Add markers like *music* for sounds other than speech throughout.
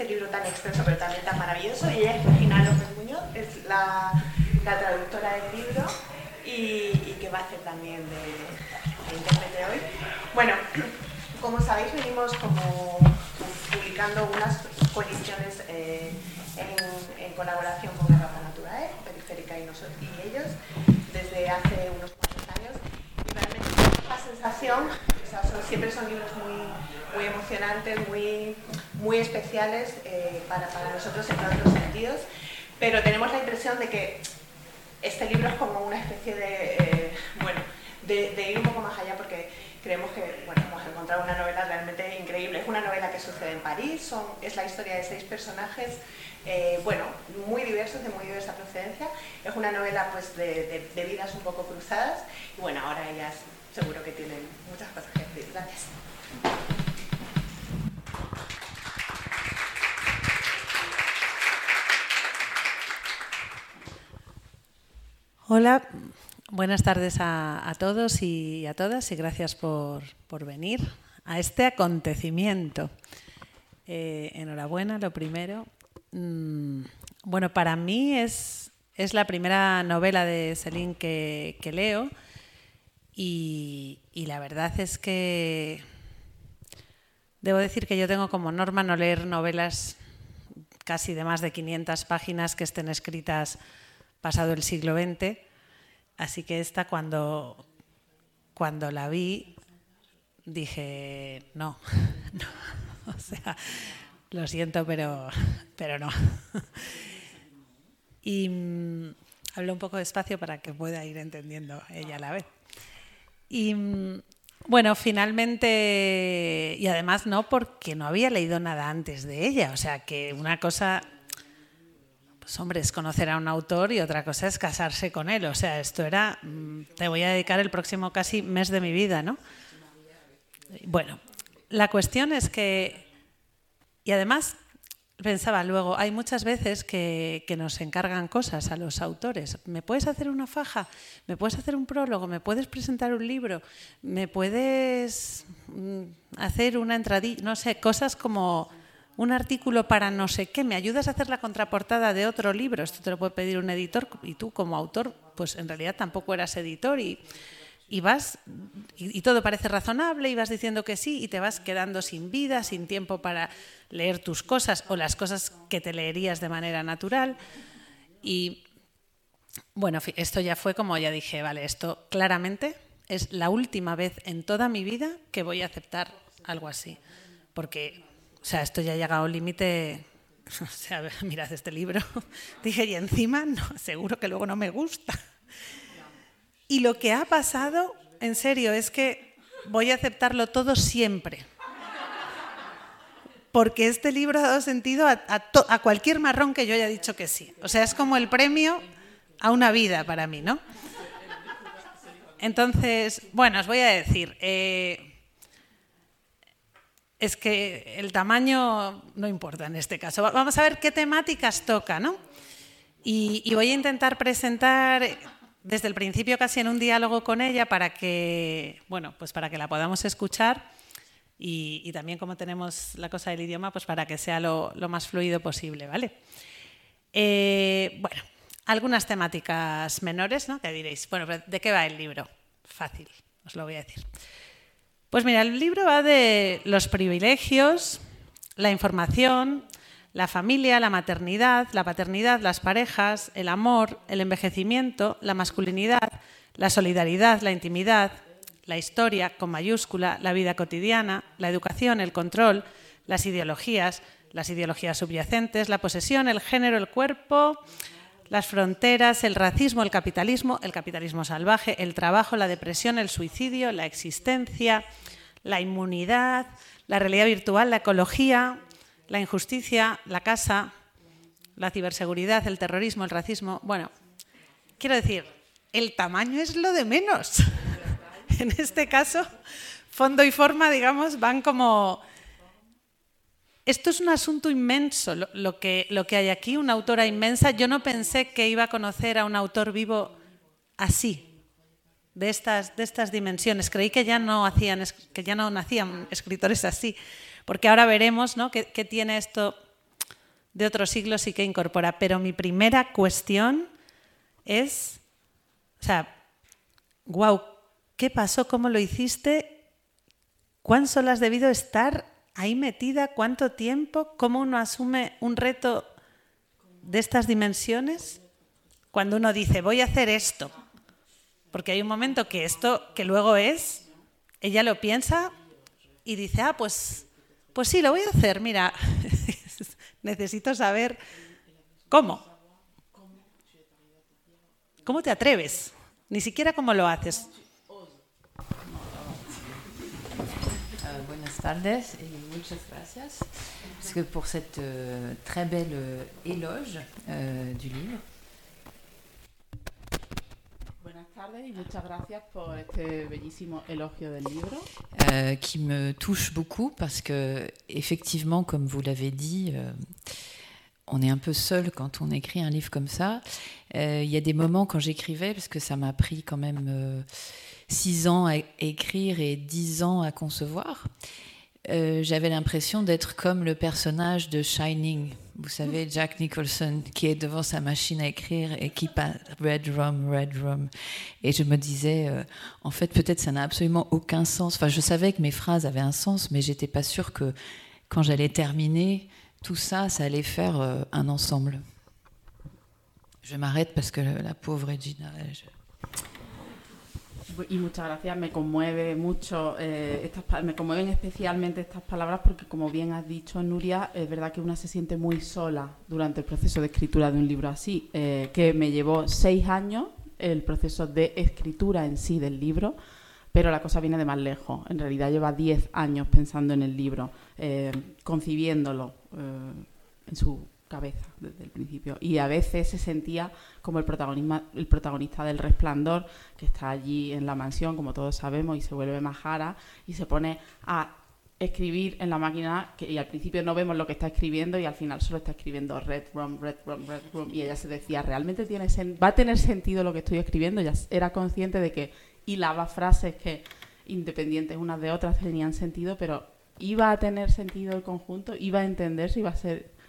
este libro tan extenso pero también tan maravilloso. Y ella es Regina López Muñoz, es la, la traductora del libro y, que va a hacer también de, de intérprete hoy. Bueno, como sabéis, venimos como publicando unas coediciones eh, en, colaboración con Garrafa Naturae, Periférica y, nosotros, y ellos, desde hace unos cuantos años. Y realmente la sensación, siempre son libros muy, muy emocionantes, muy, muy especiales eh, para, para nosotros en los sentidos, pero tenemos la impresión de que este libro es como una especie de, eh, bueno, de, ir un poco más allá porque creemos que bueno, hemos encontrado una novela realmente increíble. Es una novela que sucede en París, son, es la historia de seis personajes, eh, bueno, muy diversos, de muy diversa procedencia. Es una novela pues, de, de, vidas un poco cruzadas y bueno, ahora ellas seguro que tienen muchas cosas que decir. Gracias. Hola, buenas tardes a, todos y a todas y gracias por, venir a este acontecimiento. Eh, enhorabuena, lo primero. Mm, bueno, para mí es, es, la primera novela de Celine que, leo y, y, la verdad es que debo decir que yo tengo como norma no leer novelas casi de más de 500 páginas que estén escritas pasado el siglo XX. Así que esta cuando, cuando la vi dije, no, *laughs* no, o sea, lo siento, pero, pero no. Y mm, hablo un poco despacio para que pueda ir entendiendo ella a la vez. Y mm, bueno, finalmente, y además no porque no había leído nada antes de ella, o sea que una cosa pues hombre, es conocer a un autor y otra cosa es casarse con él. O sea, esto era, mm, te voy a dedicar el próximo casi mes de mi vida, ¿no? Bueno, la cuestión es que, y además pensaba luego, hay muchas veces que, que, nos encargan cosas a los autores. ¿Me puedes hacer una faja? ¿Me puedes hacer un prólogo? ¿Me puedes presentar un libro? ¿Me puedes mm, hacer una entradilla? No sé, cosas como un artículo para no sé qué, me ayudas a hacer la contraportada de otro libro, esto te lo puede pedir un editor y tú como autor, pues en realidad tampoco eras editor y, vas, y, todo parece razonable y vas diciendo que sí y te vas quedando sin vida, sin tiempo para leer tus cosas o las cosas que te leerías de manera natural. Y bueno, esto ya fue como ya dije, vale, esto claramente es la última vez en toda mi vida que voy a aceptar algo así. Porque o sea, esto ya ha llegado a un límite. *laughs* O sea, *laughs* mirad este libro. *laughs* Dije, y encima, no, seguro que luego no me gusta. Y lo que ha pasado, en serio, es que voy a aceptarlo todo siempre. Porque este libro ha dado sentido a, a, cualquier marrón que yo haya dicho que sí. O sea, es como el premio a una vida para mí, ¿no? Entonces, bueno, os voy a decir, eh, es que el tamaño no importa en este caso. Vamos a ver qué temáticas toca, ¿no? Y, voy a intentar presentar desde el principio casi en un diálogo con ella para que, bueno, pues para que la podamos escuchar y, también como tenemos la cosa del idioma, pues para que sea lo, más fluido posible, ¿vale? Eh, bueno, algunas temáticas menores, ¿no? Que diréis, bueno, ¿de qué va el libro? Fácil, os lo voy a decir. Pues mira, el libro va de los privilegios, la información, la familia, la maternidad, la paternidad, las parejas, el amor, el envejecimiento, la masculinidad, la solidaridad, la intimidad, la historia con mayúscula, la vida cotidiana, la educación, el control, las ideologías, las ideologías subyacentes, la posesión, el género, el cuerpo, las fronteras, el racismo, el capitalismo, el capitalismo salvaje, el trabajo, la depresión, el suicidio, la existencia, la inmunidad, la realidad virtual, la ecología, la injusticia, la casa, la ciberseguridad, el terrorismo, el racismo. Bueno, quiero decir, el tamaño es lo de menos. *laughs* en este caso, fondo y forma, digamos, van como esto es un asunto inmenso, lo, que, hay aquí, una autora inmensa. Yo no pensé que iba a conocer a un autor vivo así. de estas, de estas dimensiones. Creí que ya no hacían, que ya no nacían escritores así, porque ahora veremos ¿no? qué, tiene esto de otros siglos y qué incorpora. Pero mi primera cuestión es, o sea, wow, ¿qué pasó? ¿Cómo lo hiciste? ¿Cuán solo has debido estar ahí metida? ¿Cuánto tiempo? ¿Cómo uno asume un reto de estas dimensiones? Cuando uno dice, voy a hacer esto, porque hay un momento que esto, que luego es, ella lo piensa y dice, ah, pues, pues sí, lo voy a hacer, mira, *laughs* necesito saber cómo. ¿Cómo te atreves? Ni siquiera cómo lo haces. Uh, buenas tardes y muchas gracias por cette uh, très belle uh, éloge du livre. y muchas gracias por este bellísimo elogio del libro. Euh, qui me touche beaucoup parce que, effectivement, comme vous l'avez dit, euh, on est un peu seul quand on écrit un livre comme ça. Euh, il y a des moments quand j'écrivais, parce que ça m'a pris quand même six ans à écrire et dix ans à concevoir. Euh, j'avais l'impression d'être comme le personnage de Shining, vous savez, Jack Nicholson, qui est devant sa machine à écrire et qui passe Red Rum, Red Rum. Et je me disais, euh, en fait, peut-être ça n'a absolument aucun sens. Enfin, je savais que mes phrases avaient un sens, mais j'étais pas sûre que quand j'allais terminer tout ça, ça allait faire euh, un ensemble. Je m'arrête parce que la pauvre Regina. Y muchas gracias. Me conmueve mucho, eh, estas, me conmueven especialmente estas palabras porque, como bien has dicho, Nuria, es verdad que una se siente muy sola durante el proceso de escritura de un libro así, eh, que me llevó seis años el proceso de escritura en sí del libro, pero la cosa viene de más lejos. En realidad lleva diez años pensando en el libro, eh, concibiéndolo en su cabeza desde el principio. Y a veces se sentía como el, el protagonista del resplandor, que está allí en la mansión, como todos sabemos, y se vuelve majara y se pone a escribir en la máquina que, y al principio no vemos lo que está escribiendo y al final solo está escribiendo red rum, red rum, red rum y ella se decía, ¿realmente tiene va a tener sentido lo que estoy escribiendo? Ya era consciente de que hilaba frases que independientes unas de otras tenían sentido, pero iba a tener sentido el conjunto, iba a entenderse, iba a ser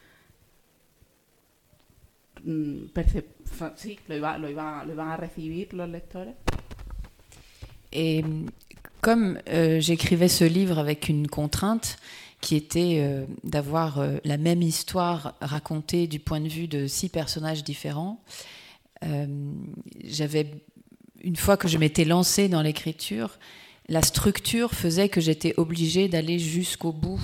Et comme euh, j'écrivais ce livre avec une contrainte qui était euh, d'avoir euh, la même histoire racontée du point de vue de six personnages différents, j'avais une fois que je m'étais lancée dans l'écriture, la structure faisait que j'étais obligée d'aller jusqu'au bout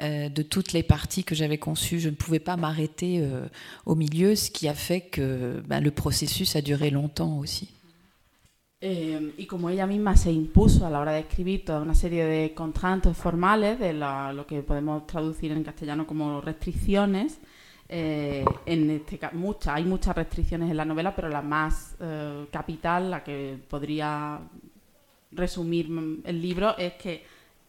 euh, de toutes les parties que j'avais conçues. Je ne pouvais pas m'arrêter euh, au milieu, ce qui a fait que ben, le processus a duré longtemps aussi. Eh, y como ella misma se impuso a la hora de escribir toda una serie de contratos formales, de la, lo que podemos traducir en castellano como restricciones, eh, en este muchas, hay muchas restricciones en la novela, pero la más eh, capital, la que podría resumir el libro, es que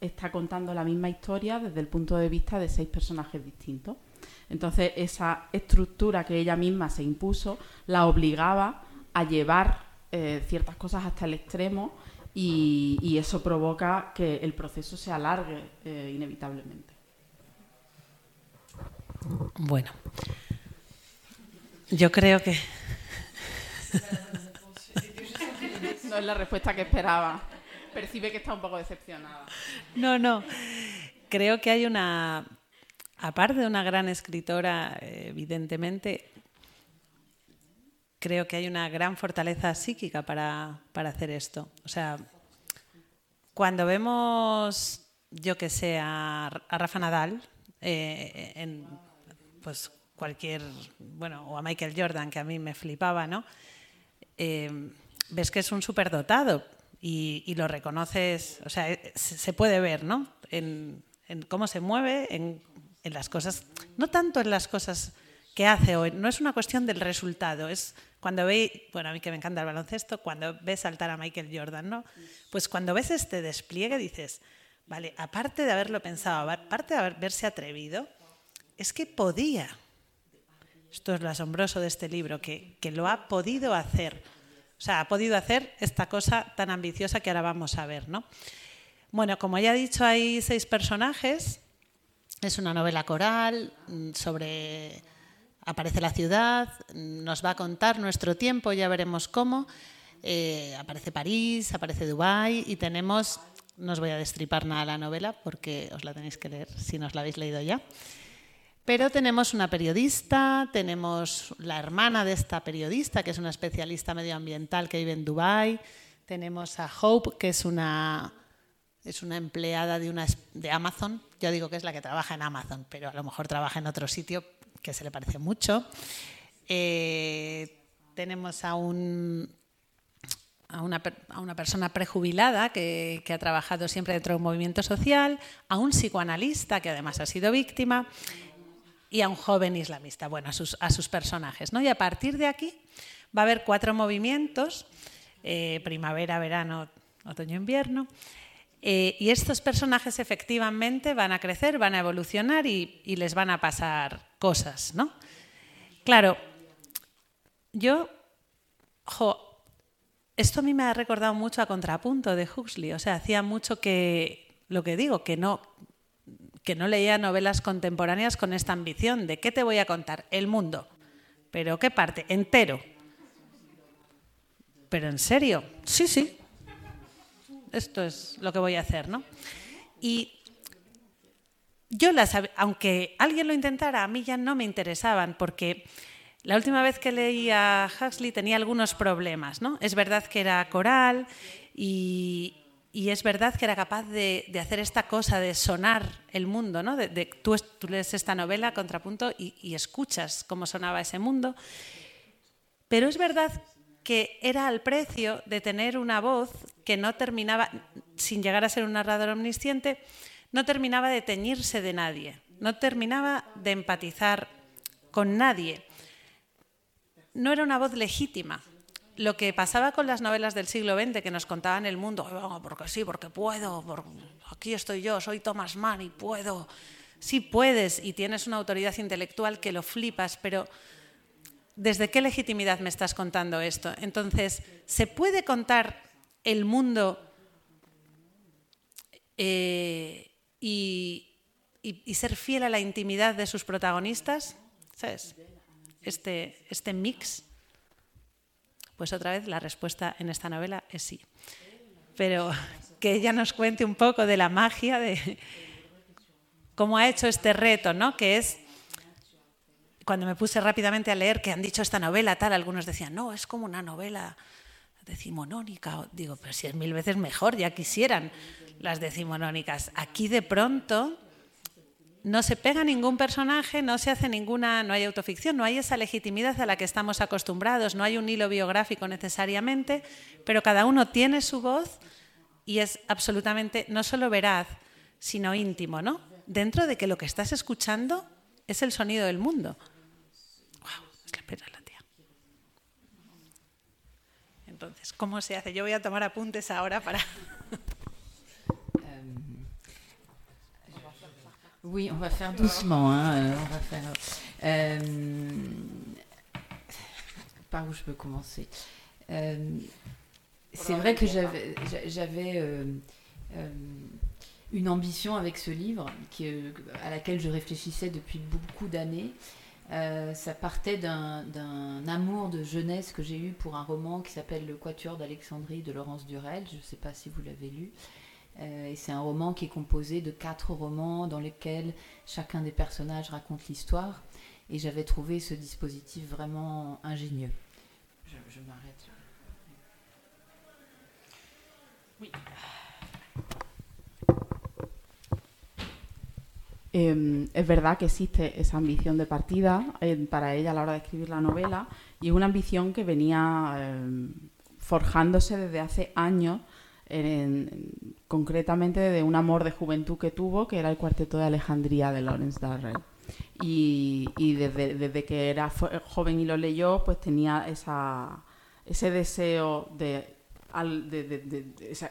está contando la misma historia desde el punto de vista de seis personajes distintos. Entonces, esa estructura que ella misma se impuso la obligaba a llevar eh, ciertas cosas hasta el extremo y, eso provoca que el proceso se alargue eh, inevitablemente. Bueno, yo creo que... *laughs* no es la respuesta que esperaba percibe que está un poco decepcionada. No, no. Creo que hay una, aparte de una gran escritora, evidentemente, creo que hay una gran fortaleza psíquica para, hacer esto. O sea, cuando vemos, yo que sé, a, Rafa Nadal, eh, en pues cualquier, bueno, o a Michael Jordan, que a mí me flipaba, ¿no? Eh, ves que es un superdotado, y, lo reconoces, o sea, eh, se, puede ver, ¿no? En, cómo se mueve, en, las cosas, no tanto en las cosas que hace hoy, no es una cuestión del resultado, es cuando veis, bueno, a mí que me encanta el baloncesto, cuando ves saltar a Michael Jordan, ¿no? Pues cuando ves este despliegue dices, vale, aparte de haberlo pensado, aparte de haberse atrevido, es que podía. Esto es lo asombroso de este libro, que, que lo ha podido hacer O sea, ha podido hacer esta cosa tan ambiciosa que ahora vamos a ver, ¿no? Bueno, como ya he dicho, hay seis personajes. Es una novela coral mm, sobre... Aparece la ciudad, nos va a contar nuestro tiempo, ya veremos cómo. Eh, aparece París, aparece Dubái y tenemos, no os voy a destripar nada la novela porque os la tenéis que leer si no os la habéis leído ya. Pero tenemos una periodista, tenemos la hermana de esta periodista, que es una especialista medioambiental que vive en Dubái. Tenemos a Hope, que es una, es una empleada de, una, de Amazon. Yo digo que es la que trabaja en Amazon, pero a lo mejor trabaja en otro sitio que se le parece mucho. Eh, tenemos a, un, a, una, a una, persona prejubilada que, que ha trabajado siempre dentro de un movimiento social, a un psicoanalista que además ha sido víctima y a un joven islamista, bueno, a sus, a sus personajes. ¿no? Y a partir de aquí va a haber cuatro movimientos, eh, primavera, verano, otoño, invierno, eh, y estos personajes efectivamente van a crecer, van a evolucionar y, les van a pasar cosas. ¿no? Claro, yo, jo, esto a mí me ha recordado mucho a Contrapunto de Huxley, o sea, hacía mucho que, lo que digo, que no, que no leía novelas contemporáneas con esta ambición de ¿qué te voy a contar? El mundo. ¿Pero qué parte? Entero. ¿Pero en serio? Sí, sí. Esto es lo que voy a hacer, ¿no? Y yo las, aunque alguien lo intentara, a mí ya no me interesaban porque la última vez que leí a Huxley tenía algunos problemas, ¿no? Es verdad que era coral y, y es verdad que era capaz de, hacer esta cosa de sonar el mundo, ¿no? De, tú, lees esta novela, Contrapunto, y, y, escuchas cómo sonaba ese mundo. Pero es verdad que era al precio de tener una voz que no terminaba, sin llegar a ser un narrador omnisciente, no terminaba de teñirse de nadie, no terminaba de empatizar con nadie. No era una voz legítima, lo que pasaba con las novelas del siglo XX que nos contaban el mundo, porque sí, porque puedo, aquí estoy yo, soy Thomas Mann y puedo. Sí puedes y tienes una autoridad intelectual que lo flipas, pero ¿desde qué legitimidad me estás contando esto? Entonces, ¿se puede contar el mundo eh, y, y, y, ser fiel a la intimidad de sus protagonistas? ¿Sabes? Este, este mix. Pues otra vez la respuesta en esta novela es sí. Pero que ella nos cuente un poco de la magia de cómo ha hecho este reto, ¿no? Que es cuando me puse rápidamente a leer que han dicho esta novela tal, algunos decían, "No, es como una novela decimonónica." Digo, pero si es mil veces mejor, ya quisieran las decimonónicas. Aquí de pronto no se pega ningún personaje, no se hace ninguna, no hay autoficción, no hay esa legitimidad a la que estamos acostumbrados, no hay un hilo biográfico necesariamente, pero cada uno tiene su voz y es absolutamente no solo veraz, sino íntimo, ¿no? Dentro de que lo que estás escuchando es el sonido del mundo. Wow, es que espera la tía. Entonces, ¿cómo se hace? Yo voy a tomar apuntes ahora para Oui, on va faire doucement. Hein, on va faire, euh, par où je peux commencer euh, C'est vrai que j'avais, j'avais euh, une ambition avec ce livre qui, à laquelle je réfléchissais depuis beaucoup d'années. ça partait d'un, d'un amour de jeunesse que j'ai eu pour un roman qui s'appelle Le Quatuor d'Alexandrie de Laurence Durel. Je ne sais pas si vous l'avez lu. Euh, et c'est un roman qui est composé de quatre romans dans lesquels chacun des personnages raconte l'histoire. Et j'avais trouvé ce dispositif vraiment ingénieux. Je, je m'arrête. Oui. Eh, es verdad que existe esa ambición de partida eh, para ella a la hora de escribir la novela y una ambición que venía eh, forjándose desde hace años en, en, concretamente de un amor de juventud que tuvo, que era el Cuarteto de Alejandría de Lawrence Darrell. Y, desde, que era joven y lo leyó, pues tenía ese deseo de,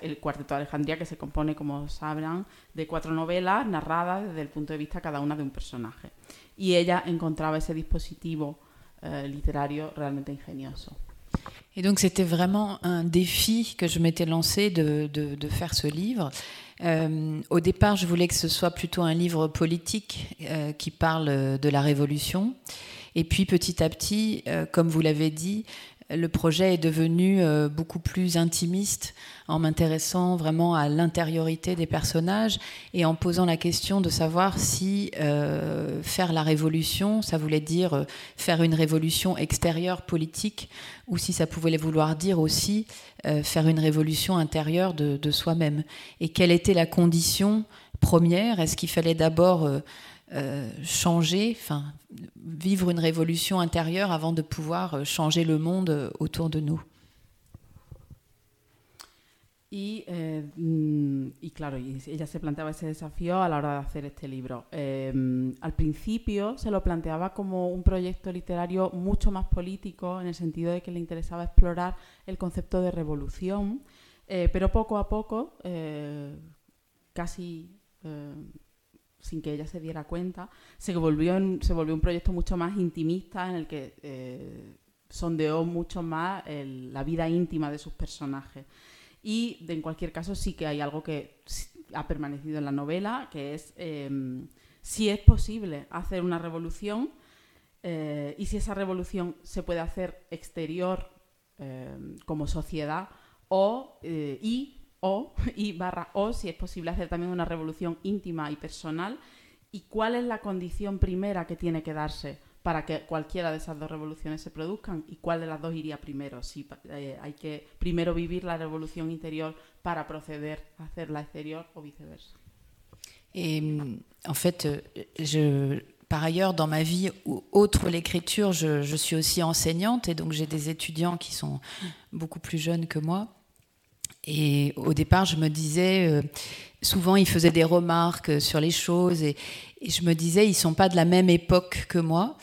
el Cuarteto de Alejandría, que se compone, como sabrán, de cuatro novelas narradas desde el punto de vista cada una de un personaje. Y ella encontraba ese dispositivo eh, literario realmente ingenioso. Et donc c'était vraiment un défi que je m'étais lancé de, de, faire ce livre. Euh, au départ, je voulais que ce soit plutôt un livre politique euh, qui parle de la révolution. Et puis petit à petit, euh, comme vous l'avez dit, le projet est devenu euh, beaucoup plus intimiste en m'intéressant vraiment à l'intériorité des personnages et en posant la question de savoir si euh, faire la révolution, ça voulait dire euh, faire une révolution extérieure politique ou si ça pouvait vouloir dire aussi faire une révolution intérieure de, soi-même. Et quelle était la condition première? Est-ce qu'il fallait d'abord changer, enfin, vivre une révolution intérieure avant de pouvoir euh, changer le monde euh, autour de nous. Y, eh, y, claro, ella se planteaba ese desafío a la hora de hacer este libro. Eh, al principio se lo planteaba como un proyecto literario mucho más político, en el sentido de que le interesaba explorar el concepto de revolución, eh, pero poco a poco, eh, casi sin que ella se diera cuenta, se volvió, se volvió un proyecto mucho más intimista en el que eh, sondeó mucho más la vida íntima de sus personajes. Y en cualquier caso sí que hay algo que ha permanecido en la novela, que es em, si es posible hacer una revolución eh, y si esa revolución se puede hacer exterior em, como sociedad o, eh, y o *laughs* y barra o si es posible hacer también una revolución íntima y personal y cuál es la condición primera que tiene que darse para que cualquiera de esas dos revoluciones se produzcan y cuál de las dos iría primero. Si eh, hay que primero vivir la revolución interior para proceder a hacer la exterior o viceversa. Et en fait, je, par ailleurs, dans ma vie, autre l'écriture, je, je, suis aussi enseignante et donc j'ai des étudiants qui sont beaucoup plus jeunes que moi. Et au départ, je me disais, euh, souvent ils faisaient des remarques sur les choses et, je me disais, ils sont pas de la même époque que moi.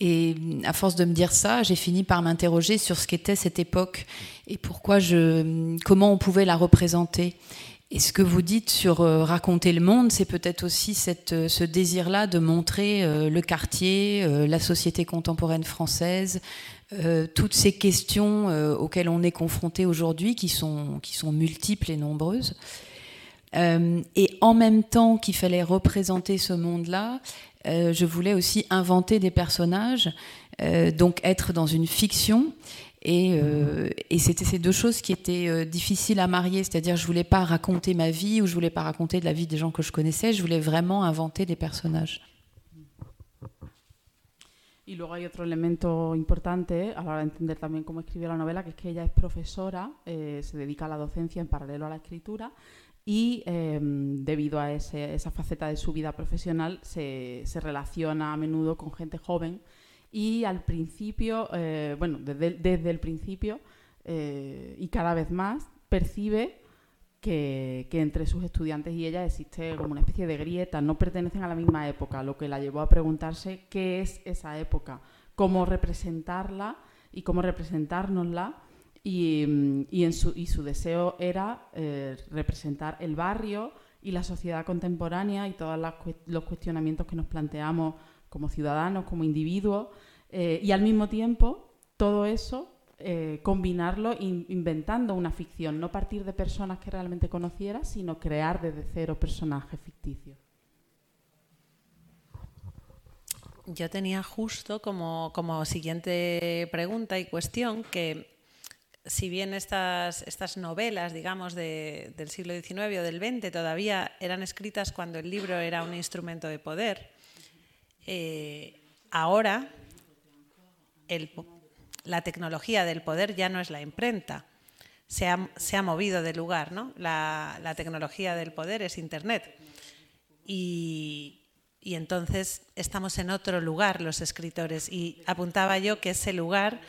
Et à force de me dire ça, j'ai fini par m'interroger sur ce qu'était cette époque et pourquoi je, comment on pouvait la représenter. Et ce que vous dites sur euh, raconter le monde, c'est peut-être aussi cette, euh, ce désir-là de montrer le quartier, la société contemporaine française, euh, toutes ces questions euh, auxquelles on est confronté aujourd'hui, qui sont, qui sont multiples et nombreuses. Euh, et en même temps qu'il fallait représenter ce monde-là, je voulais aussi inventer des personnages, donc être dans une fiction. Et, et c'était ces deux choses qui étaient difficiles à marier, c'est-à-dire je voulais pas raconter ma vie ou je voulais pas raconter de la vie des gens que je connaissais, je voulais vraiment inventer des personnages. Y luego hay otro elemento importante a la hora de entender también cómo escribió la novela, que es que ella es profesora, eh, se dedica a la docencia en paralelo a la escritura y em, debido a esa faceta de su vida profesional se, relaciona a menudo con gente joven y al principio, eh, bueno, desde, el principio eh, y cada vez más percibe que, entre sus estudiantes y ella existe como una especie de grieta, no pertenecen a la misma época, lo que la llevó a preguntarse qué es esa época, cómo representarla y cómo representárnosla. Y, en su, y su deseo era eh, representar el barrio y la sociedad contemporánea y todos los cuestionamientos que nos planteamos como ciudadanos, como individuos, eh, y al mismo tiempo todo eso eh, combinarlo in, inventando una ficción, no partir de personas que realmente conociera, sino crear desde cero personajes ficticios. Yo tenía justo como, como siguiente pregunta y cuestión que si bien estas, estas novelas, digamos, de, del siglo XIX o del XX todavía eran escritas cuando el libro era un instrumento de poder, eh, ahora el, la tecnología del poder ya no es la imprenta, se ha, se ha movido de lugar, ¿no? La, la, tecnología del poder es Internet. Y, y, entonces estamos en otro lugar los escritores. Y apuntaba yo que ese lugar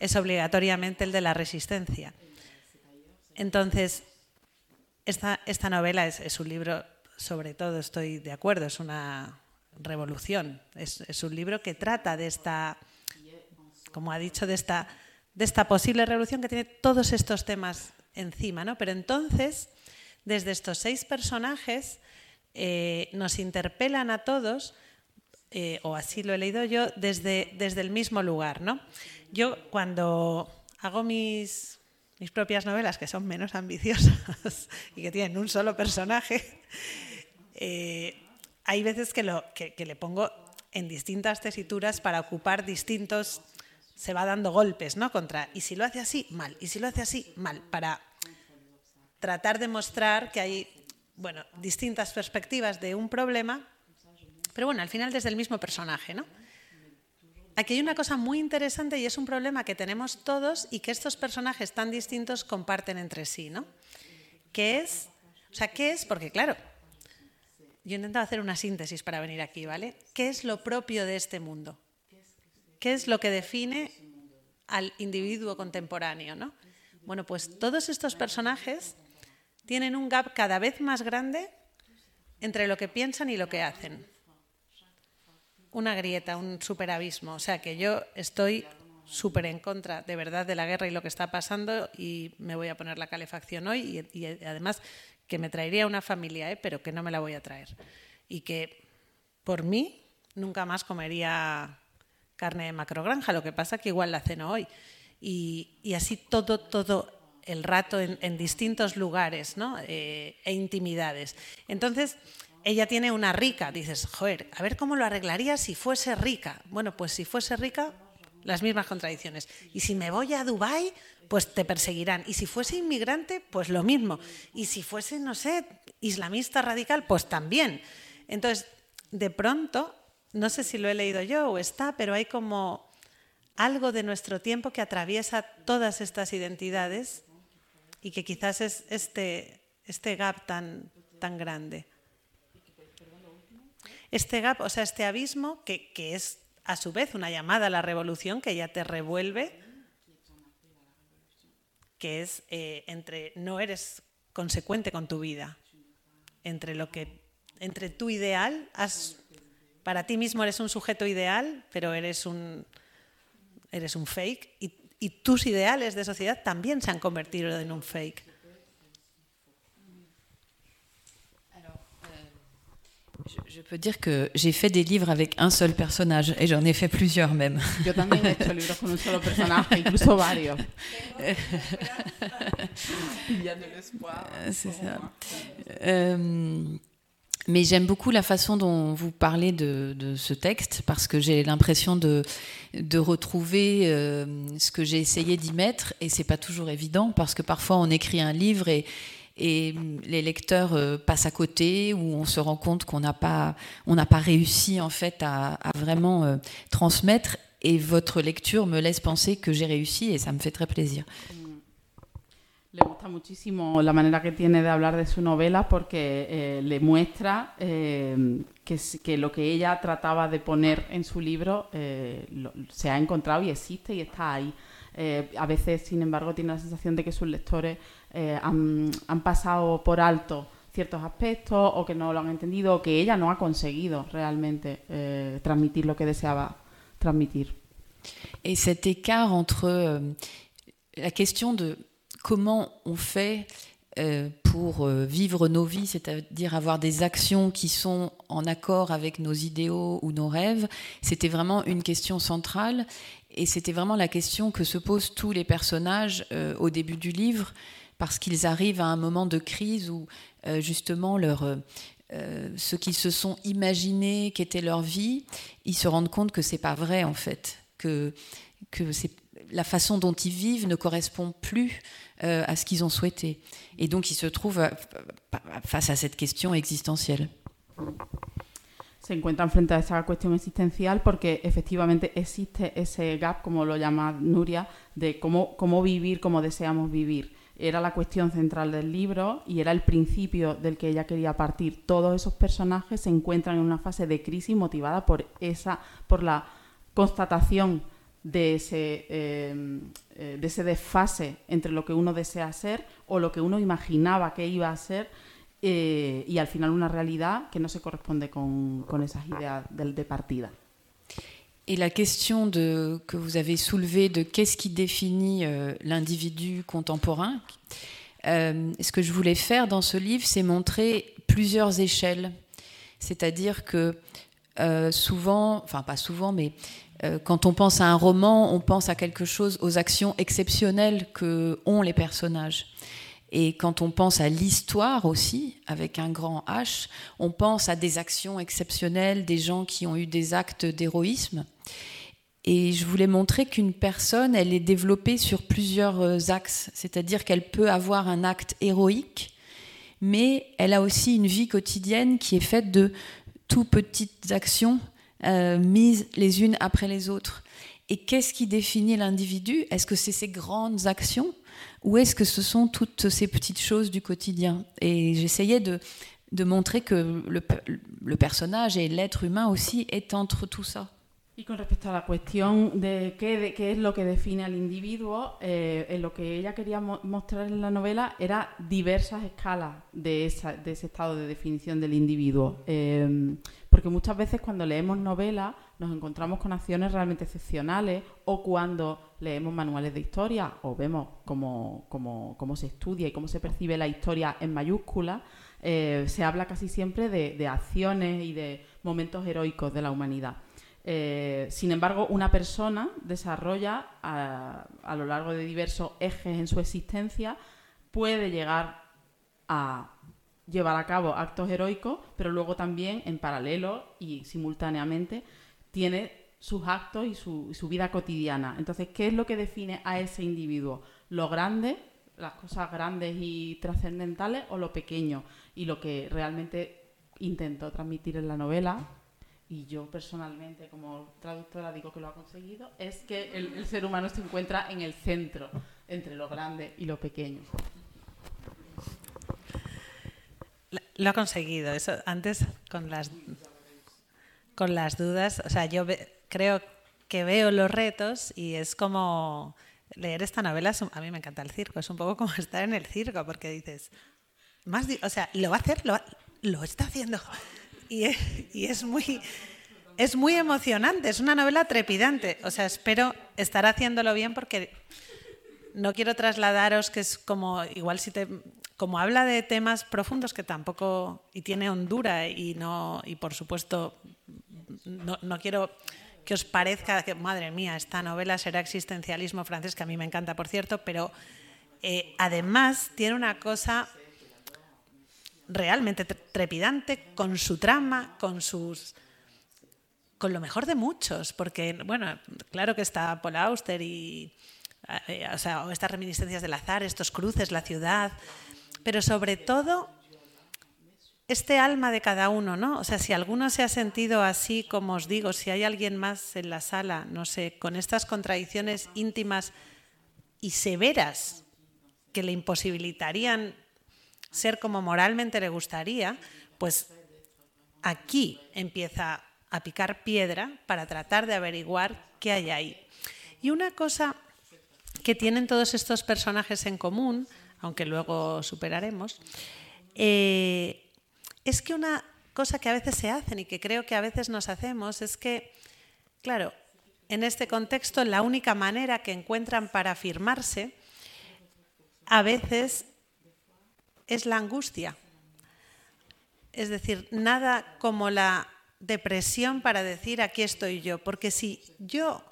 es obligatoriamente el de la resistencia. Entonces, esta, esta novela es, un libro, sobre todo estoy de acuerdo, es una revolución, es, es un libro que trata de esta como ha dicho, de esta, de esta posible revolución que tiene todos estos temas encima. ¿no? Pero entonces, desde estos seis personajes, eh, nos interpelan a todos, eh, o así lo he leído yo, desde, desde el mismo lugar. ¿no? Yo cuando hago mis, mis propias novelas, que son menos ambiciosas *laughs* y que tienen un solo personaje, eh, hay veces que, lo, que, que le pongo en distintas tesituras para ocupar distintos se va dando golpes, ¿no? Contra, y si lo hace así, mal, y si lo hace así, mal, para tratar de mostrar que hay, bueno, distintas perspectivas de un problema, pero bueno, al final desde el mismo personaje, ¿no? Aquí hay una cosa muy interesante y es un problema que tenemos todos y que estos personajes tan distintos comparten entre sí, ¿no? ¿Qué es? O sea, ¿qué es? Porque claro, yo he intentado hacer una síntesis para venir aquí, ¿vale? ¿Qué es lo propio de este mundo? ¿Qué es lo que define al individuo contemporáneo? ¿no? Bueno, pues todos estos personajes tienen un gap cada vez más grande entre lo que piensan y lo que hacen. Una grieta, un superabismo. O sea que yo estoy súper en contra de verdad de la guerra y lo que está pasando y me voy a poner la calefacción hoy y, además que me traería una familia, ¿eh? pero que no me la voy a traer. Y que por mí nunca más comería carne de macrogranja, lo que pasa que igual la ceno hoy. Y, así todo, todo el rato en, distintos lugares ¿no? Eh, e intimidades. Entonces, ella tiene una rica, dices, joder, a ver cómo lo arreglaría si fuese rica. Bueno, pues si fuese rica, las mismas contradicciones. Y si me voy a Dubái, pues te perseguirán. Y si fuese inmigrante, pues lo mismo. Y si fuese, no sé, islamista radical, pues también. Entonces, de pronto no sé si lo he leído yo o está, pero hay como algo de nuestro tiempo que atraviesa todas estas identidades y que quizás es este, este gap tan, tan grande. Este gap, o sea, este abismo que, es a su vez una llamada a la revolución que ya te revuelve, que es eh, entre no eres consecuente con tu vida, entre lo que entre tu ideal has para ti mismo eres un sujeto ideal, pero eres un, eres un fake y, y tus ideales de sociedad también se han convertido en un fake. Je peux dire que j'ai fait des livres avec un seul personnage et j'en ai fait plusieurs même. Yo también he hecho libros con un solo personaje, incluso varios. *laughs* Il y a de l'espoir. C'est ça. Euh, mais j'aime beaucoup la façon dont vous parlez de, ce texte parce que j'ai l'impression de, retrouver euh, ce que j'ai essayé d'y mettre et c'est pas toujours évident parce que parfois on écrit un livre et, et les lecteurs euh, passent à côté ou on se rend compte qu'on n'a pas on n'a pas réussi en fait à, vraiment euh, transmettre et votre lecture me laisse penser que j'ai réussi et ça me fait très plaisir. Le gusta muchísimo la manera que tiene de hablar de su novela porque eh, le muestra eh, que, lo que ella trataba de poner en su libro eh, se ha encontrado y existe y está ahí. a veces, sin embargo, tiene la sensación de que sus lectores han, han, pasado por alto ciertos aspectos o que no lo han entendido o que ella no ha conseguido realmente transmitir lo que deseaba transmitir. Et cet écart entre euh, la question de comment on fait euh, pour euh, vivre nos vies, c'est-à-dire avoir des actions qui sont en accord avec nos idéaux ou nos rêves, c'était vraiment une question centrale. Et c'était vraiment la question que se posent tous les personnages euh, au début du livre parce qu'ils arrivent à un moment de crise où justement leur, ce qu'ils se sont imaginés qu'était leur vie, ils se rendent compte que c'est pas vrai en fait, que, que la façon dont ils vivent ne correspond plus euh, à ce qu'ils ont souhaité. Et donc ils se trouvent euh, face a cette question existentielle. Se encuentran frente a esa cuestión existencial porque efectivamente existe ese gap, como lo llama Nuria, de cómo, cómo vivir como deseamos vivir. Era la cuestión central del libro y era el principio del que ella quería partir. Todos esos personajes se encuentran en una fase de crisis motivada por esa, por la constatación de ese, eh, de ese desfase entre lo que uno desea ser o lo que uno imaginaba que iba a ser eh, y al final una realidad que no se corresponde con, con esas ideas de, de partida. Et la question de, que vous avez soulevée de qu'est-ce qui définit euh, l'individu contemporain, euh, ce que je voulais faire dans ce livre, c'est montrer plusieurs échelles. C'est-à-dire que euh, souvent, enfin pas souvent, mais quand on pense à un roman, on pense à quelque chose, aux actions exceptionnelles que ont les personnages. Et quand on pense à l'histoire aussi, avec un grand H, on pense à des actions exceptionnelles, des gens qui ont eu des actes d'héroïsme. Et je voulais montrer qu'une personne, elle est développée sur plusieurs euh, axes, c'est-à-dire qu'elle peut avoir un acte héroïque, mais elle a aussi une vie quotidienne qui est faite de tout petites actions euh, mises les unes après les autres. Et qu'est-ce qui définit l'individu? Est-ce que c'est ces grandes actions ou est-ce que ce sont toutes ces petites choses du quotidien? Et j'essayais de, montrer que le, personnage et l'être humain aussi est entre tout ça. Y con respecto a la cuestión de qué, de qué es lo que define al individuo, eh, en lo que ella quería mo mostrar en la novela era diversas escalas de, esa, de, ese estado de definición del individuo. Porque muchas veces cuando leemos novelas nos encontramos con acciones realmente excepcionales o cuando leemos manuales de historia o vemos cómo, cómo, cómo se estudia y cómo se percibe la historia en mayúsculas, eh, se habla casi siempre de, de acciones y de momentos heroicos de la humanidad. Eh, sin embargo, una persona desarrolla a, a, lo largo de diversos ejes en su existencia, puede llegar a llevar a cabo actos heroicos, pero luego también en paralelo y simultáneamente tiene sus actos y su, su vida cotidiana. Entonces, ¿qué es lo que define a ese individuo? Lo grande, las cosas grandes y trascendentales o lo pequeño. Y lo que realmente intento transmitir en la novela y yo personalmente como traductora digo que lo ha conseguido, es que el, el, ser humano se encuentra en el centro entre lo grande y lo pequeño. Lo ha conseguido. Eso antes con las con las dudas, o sea, yo ve, creo que veo los retos y es como leer esta novela, a mí me encanta el circo, es un poco como *laughs* estar en el circo porque dices, más, o sea, lo va a hacer, lo, lo está haciendo y es, y es, muy, es muy emocionante, es una novela trepidante. O sea, espero estar haciéndolo bien porque no quiero trasladaros que es como, igual si te, como habla de temas profundos que tampoco, y tiene hondura y no, y por supuesto, no, no quiero que os parezca que, madre mía, esta novela será existencialismo francés, que a mí me encanta, por cierto, pero eh, además tiene una cosa realmente trepidante con su trama, con sus con lo mejor de muchos, porque bueno, claro que está Paul Auster y eh, o sea, estas reminiscencias del azar, estos cruces, la ciudad, pero sobre todo este alma de cada uno, ¿no? O sea, si alguno se ha sentido así, como os digo, si hay alguien más en la sala, no sé, con estas contradicciones íntimas y severas que le imposibilitarían ser como moralmente le gustaría, pues aquí empieza a picar piedra para tratar de averiguar qué hay ahí. Y una cosa que tienen todos estos personajes en común, aunque luego superaremos, eh, es que una cosa que a veces se hacen y que creo que a veces nos hacemos es que, claro, en este contexto la única manera que encuentran para afirmarse a veces es la angustia. Es decir, nada como la depresión para decir aquí estoy yo, porque si yo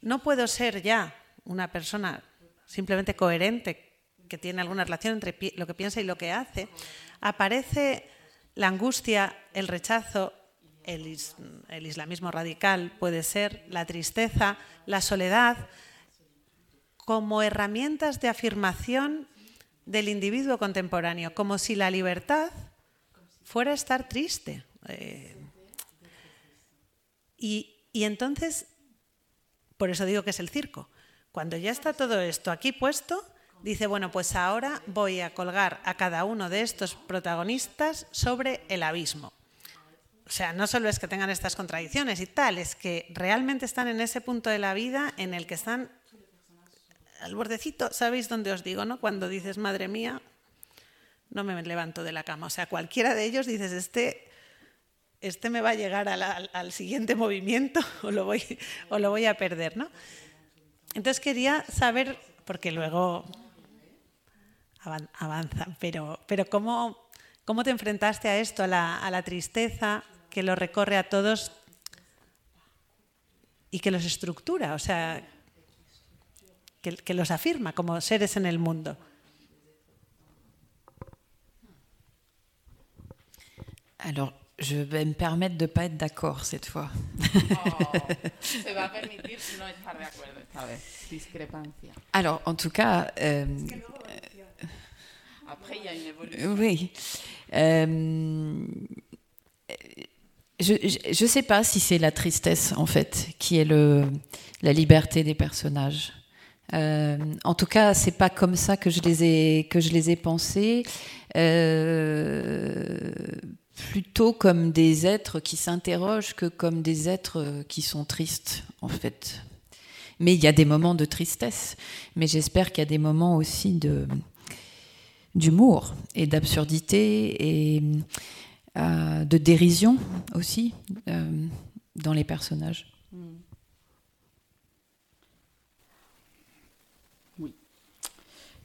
no puedo ser ya una persona simplemente coherente, que tiene alguna relación entre lo que piensa y lo que hace, aparece la angustia, el rechazo, el, is el islamismo radical puede ser, la tristeza, la soledad, como herramientas de afirmación del individuo contemporáneo, como si la libertad fuera estar triste. Eh, y, y entonces, por eso digo que es el circo. Cuando ya está todo esto aquí puesto, dice, bueno, pues ahora voy a colgar a cada uno de estos protagonistas sobre el abismo. O sea, no solo es que tengan estas contradicciones y tal, es que realmente están en ese punto de la vida en el que están al bordecito, ¿sabéis dónde os digo, no? Cuando dices, madre mía, no me levanto de la cama. O sea, cualquiera de ellos dices, este, este me va a llegar al, al, siguiente movimiento *laughs* o lo, voy, o lo voy a perder, ¿no? Entonces quería saber, porque luego avanza, pero, pero ¿cómo, ¿cómo te enfrentaste a esto, a la, a la tristeza, que lo recorre a todos y que los estructura, o sea, que, que los afirma como seres en el mundo. Alors, je vais me permettre de ne pas être d'accord cette fois. Oh, se va a permitir no estar de acuerdo esta vez. Discrepancia. *laughs* Alors, en tout cas, euh, Après, il y a une évolution. oui. Euh, je ne sais pas si c'est la tristesse, en fait, qui est le, la liberté des personnages. Euh, en tout cas, c'est pas comme ça que je les ai, que je les ai pensés. Euh, plutôt comme des êtres qui s'interrogent que comme des êtres qui sont tristes, en fait. Mais il y a des moments de tristesse. Mais j'espère qu'il y a des moments aussi de d'humour et d'absurdité et euh, de dérision aussi euh, dans les personnages.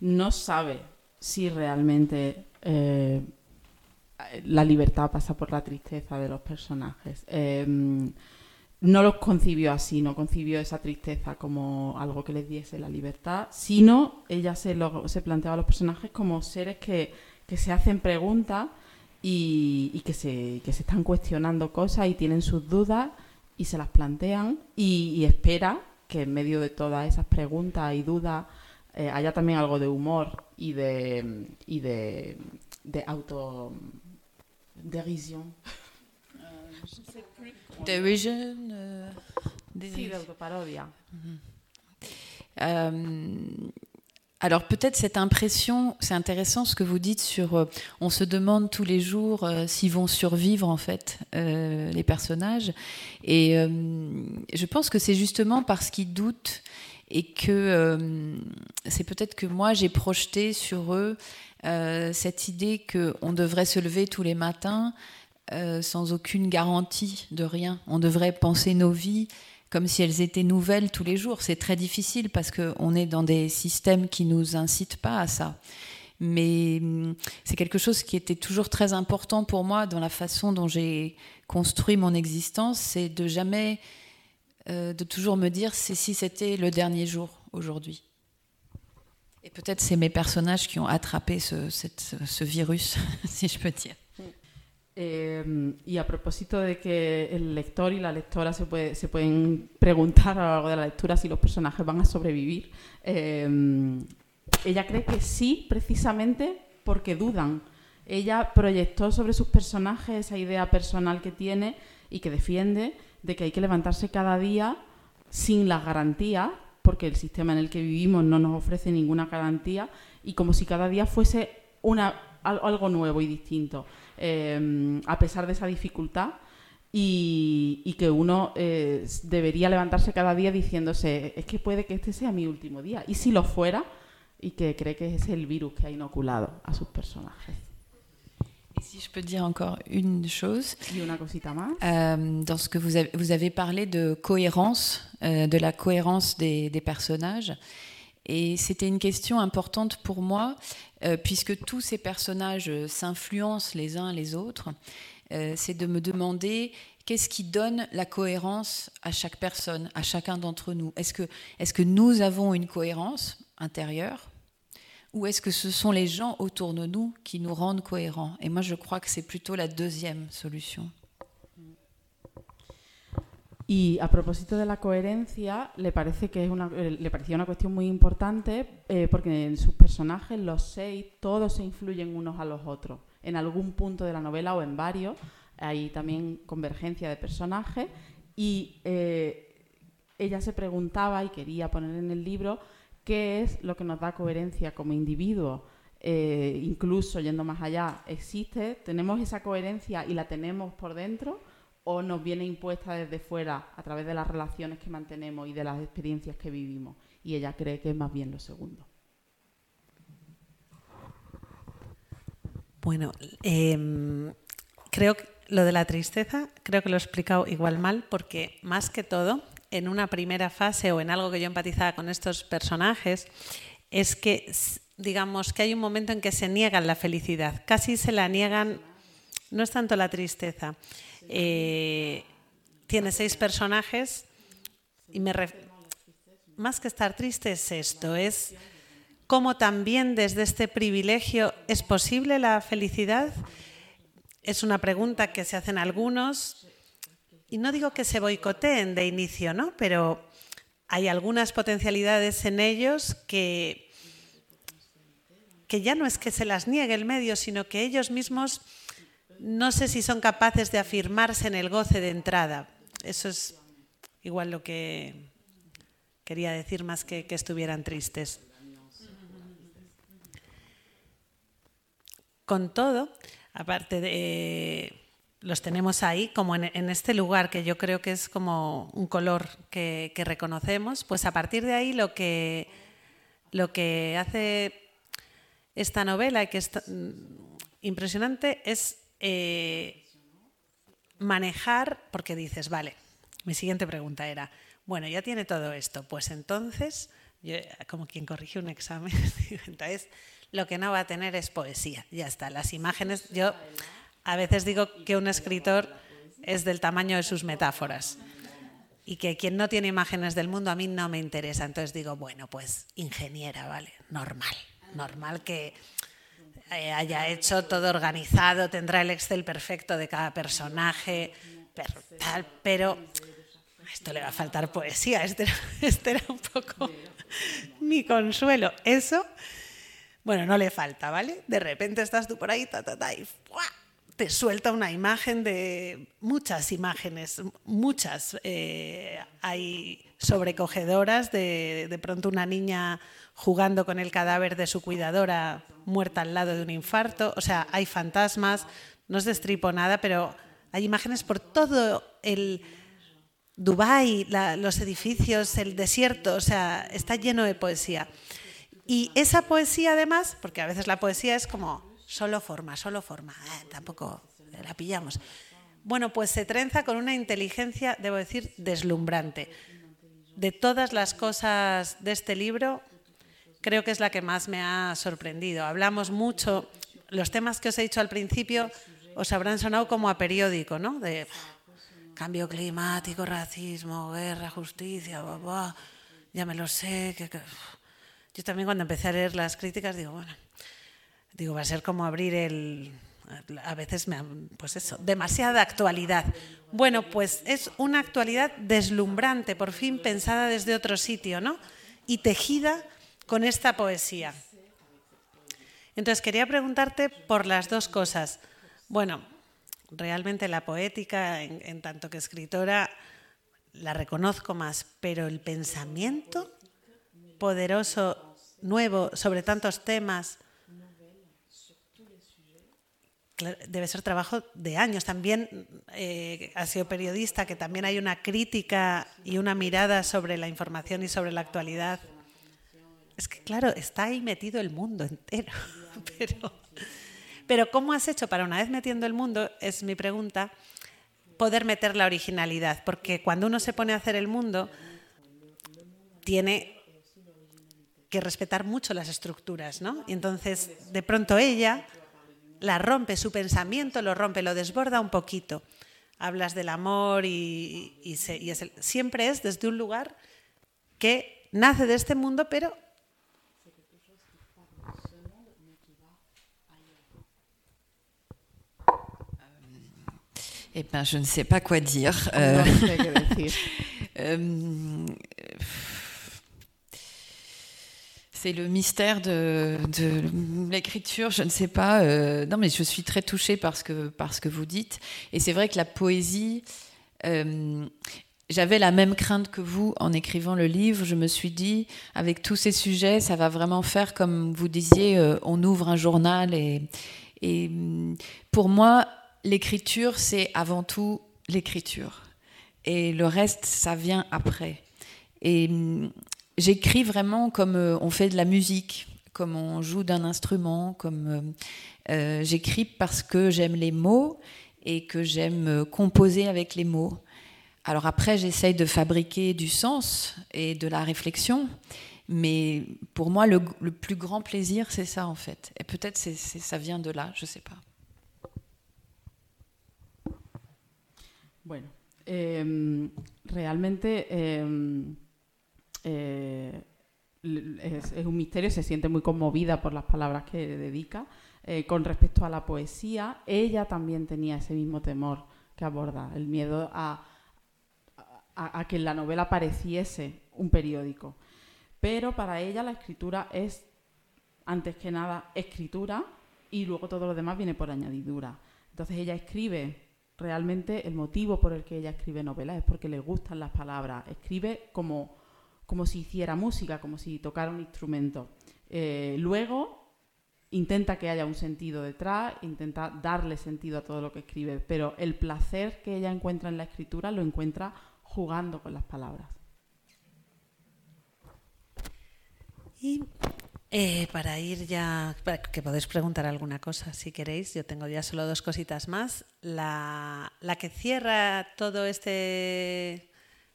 no sabe si realmente eh, la libertad pasa por la tristeza de los personajes. Eh, no los concibió así, no concibió esa tristeza como algo que les diese la libertad, sino ella se, lo, se planteaba a los personajes como seres que, que se hacen preguntas y, y que, se, que se están cuestionando cosas y tienen sus dudas y se las plantean y, y espera que en medio de todas esas preguntas y dudas eh, haya también algo de humor y de, y de, de auto euh, Sí, de autoparodia. Euh, alors peut-être cette impression, c'est intéressant ce que vous dites sur, euh, on se demande tous les jours euh, s'ils vont survivre en fait euh, les personnages, et euh, je pense que c'est justement parce qu'ils doutent et que c'est peut-être que moi j'ai projeté sur eux cette idée qu'on devrait se lever tous les matins euh, sans aucune garantie de rien. On devrait penser nos vies comme si elles étaient nouvelles tous les jours. C'est très difficile parce qu'on est dans des systèmes qui nous incitent pas à ça. Mais hum, c'est quelque chose qui était toujours très important pour moi dans la façon dont j'ai construit mon existence, c'est de jamais, euh, de toujours me dire c'est si c'était le dernier jour aujourd'hui. Et peut-être c'est mes personnages qui ont attrapé ce virus, *laughs* si je peux dire. Eh, y a propósito de que el lector y la lectora se, puede- se pueden preguntar a lo largo de la lectura si los personajes van a sobrevivir, eh, ella cree que sí, precisamente porque dudan. Ella proyectó sobre sus personajes esa idea personal que tiene y que defiende de que hay que levantarse cada día sin las garantías, porque el sistema en el que vivimos no nos ofrece ninguna garantía, y como si cada día fuese una, al- algo nuevo y distinto, eh, a pesar de esa dificultad, y, y que uno eh, debería levantarse cada día diciéndose, es que puede que este sea mi último día, y si lo fuera, y que cree que es el virus que ha inoculado a sus personajes. Et si je peux dire encore une chose. Euh, dans ce que vous avez, vous avez parlé de cohérence, euh, de la cohérence des, des personnages. Et c'était une question importante pour moi, euh, puisque tous ces personnages s'influencent les uns les autres. Euh, c'est de me demander qu'est-ce qui donne la cohérence à chaque personne, à chacun d'entre nous. Est-ce que, est que nous avons une cohérence intérieure ou est-ce que ce sont les gens autour de nous qui nous rendent cohérents? Et moi, je crois que c'est plutôt la deuxième solution. Y a propósito de la coherencia, le parece que es una, eh, le parecía una cuestión muy importante eh, porque en sus personajes, los seis, todos se influyen unos a los otros. En algún punto de la novela o en varios, hay también convergencia de personajes y eh, ella se preguntaba y quería poner en el libro qué es lo que nos da coherencia como individuos. Incluso yendo más allá, ¿existe? ¿Tenemos esa coherencia y la tenemos por dentro? ¿O nos viene impuesta desde fuera a través de las relaciones que mantenemos y de las experiencias que vivimos? Y ella cree que es más bien lo segundo. Bueno, em, creo que lo de la tristeza, creo que lo he explicado igual mal, porque más que todo, en una primera fase o en algo que yo empatizaba con estos personajes, es que, digamos, que hay un momento en que se niegan la felicidad, casi se la niegan, no es tanto la tristeza. Eh, tiene seis personajes y me más que estar triste es esto, es cómo también desde este privilegio es posible la felicidad. Es una pregunta que se hacen algunos y no digo que se boicoteen de inicio, ¿no? Pero hay algunas potencialidades en ellos que, que ya no es que se las niegue el medio, sino que ellos mismos no sé si son capaces de afirmarse en el goce de entrada. Eso es igual lo que quería decir más que que estuvieran tristes. Con todo, aparte de los tenemos ahí, como en, este lugar que yo creo que es como un color que, reconocemos, pues a partir de ahí lo que, lo que hace esta novela que es impresionante es eh, manejar, porque dices, vale, mi siguiente pregunta era, bueno, ya tiene todo esto, pues entonces, como quien corrige un examen, *laughs* entonces lo que no va a tener es poesía, ya está, las imágenes, yo a veces digo que un escritor es del tamaño de sus metáforas y que quien no tiene imágenes del mundo a mí no me interesa. Entonces digo, bueno, pues ingeniera, ¿vale? Normal, normal que haya hecho todo organizado, tendrá el Excel perfecto de cada personaje, pero, tal, pero esto le va a faltar poesía, este era, *laughs* este era un poco mi consuelo. Eso, bueno, no le falta, ¿vale? De repente estás tú por ahí, ta, ta, ta, y ¡fua! te suelta una imagen de muchas imágenes, muchas. Eh, hay sobrecogedoras de, de pronto una niña jugando con el cadáver de su cuidadora muerta al lado de un infarto. O sea, hay fantasmas, no os destripo nada, pero hay imágenes por todo el Dubái, los edificios, el desierto, o sea, está lleno de poesía. Y esa poesía además, porque a veces la poesía es como solo forma, solo forma, eh, tampoco la pillamos. Bueno, pues se trenza con una inteligencia, debo decir, deslumbrante. De todas las cosas de este libro, creo que es la que más me ha sorprendido. Hablamos mucho, los temas que os he dicho al principio os habrán sonado como a periódico, ¿no? De cambio climático, racismo, guerra, justicia, ya me lo sé. Yo también cuando empecé a leer las críticas digo, bueno, Digo, va a ser como abrir el... A veces me... Pues eso, demasiada actualidad. Bueno, pues es una actualidad deslumbrante, por fin pensada desde otro sitio, ¿no? Y tejida con esta poesía. Entonces quería preguntarte por las dos cosas. Bueno, realmente la poética, en, tanto que escritora, la reconozco más, pero el pensamiento poderoso, nuevo, sobre tantos temas, debe ser trabajo de años. También eh, ha sido periodista, que también hay una crítica y una mirada sobre la información y sobre la actualidad. Es que, claro, está ahí metido el mundo entero. *laughs* Pero, pero ¿cómo has hecho para una vez metiendo el mundo, es mi pregunta, poder meter la originalidad? Porque cuando uno se pone a hacer el mundo, tiene que respetar mucho las estructuras, ¿no? Y entonces, de pronto ella la rompe, su pensamiento lo rompe, lo desborda un poquito. Hablas del amor y, siempre es desde un lugar que nace de este mundo, pero... Eh ben, je ne sais pas quoi dire. Qué decir. *laughs* euh, c'est le mystère de, l'écriture. Je ne sais pas. Euh, non, mais je suis très touchée par ce que, par ce que vous dites. Et c'est vrai que la poésie. Euh, j'avais la même crainte que vous en écrivant le livre. Je me suis dit, avec tous ces sujets, ça va vraiment faire comme vous disiez, euh, on ouvre un journal. Et, et pour moi, l'écriture, c'est avant tout l'écriture. Et le reste, ça vient après. Et j'écris vraiment comme euh, on fait de la musique, comme on joue d'un instrument, comme euh, euh, j'écris parce que j'aime les mots et que j'aime composer avec les mots. Alors après, j'essaye de fabriquer du sens et de la réflexion, mais pour moi, le, plus grand plaisir, c'est ça en fait. Et peut-être c'est, ça vient de là, je sais pas. Bueno, em, realmente em, eh, es, un misterio, se siente muy conmovida por las palabras que dedica. Eh, con respecto a la poesía, ella también tenía ese mismo temor que aborda, el miedo a, que en la novela apareciese un periódico. Pero para ella la escritura es, antes que nada, escritura y luego todo lo demás viene por añadidura. Entonces ella escribe, realmente el motivo por el que ella escribe novelas es porque le gustan las palabras, escribe como, como si hiciera música, como si tocara un instrumento. Eh, luego intenta que haya un sentido detrás, intenta darle sentido a todo lo que escribe, pero el placer que ella encuentra en la escritura lo encuentra jugando con las palabras. Y eh, para ir ya, que podéis preguntar alguna cosa si queréis, yo tengo ya solo dos cositas más. La, que cierra todo este,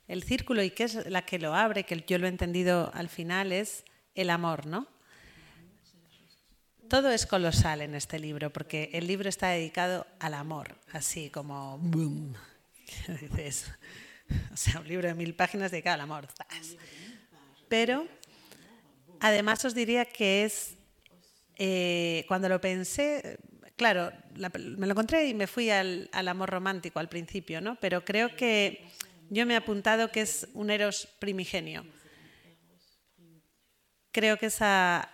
el círculo y que es la que lo abre, que yo lo he entendido al final, es el amor, ¿no? todo es colosal en este libro, porque el libro está dedicado al amor, así como boom. *laughs* O sea, un libro de mil páginas dedicado al amor. Pero además os diría que es, eh, cuando lo pensé, claro, me lo encontré y me fui al, al, amor romántico al principio, ¿no? Pero creo que yo me he apuntado que es un eros primigenio. Creo que esa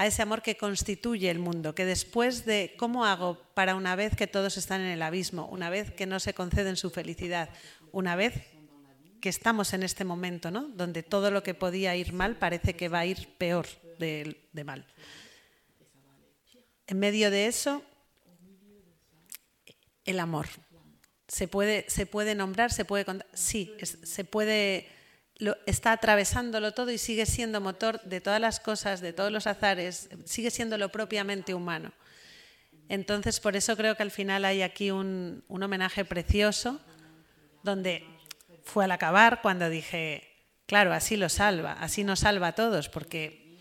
a ese amor que constituye el mundo, que después de cómo hago para una vez que todos están en el abismo, una vez que no se conceden su felicidad, una vez que estamos en este momento, ¿no? donde todo lo que podía ir mal parece que va a ir peor de, mal. En medio de eso, el amor. Se puede, se puede nombrar, se puede contar. Sí, se puede está atravesándolo todo y sigue siendo motor de todas las cosas, de todos los azares, sigue siendo lo propiamente humano. Entonces, por eso creo que al final hay aquí un, homenaje precioso, donde fue al acabar cuando dije, claro, así lo salva, así nos salva a todos, porque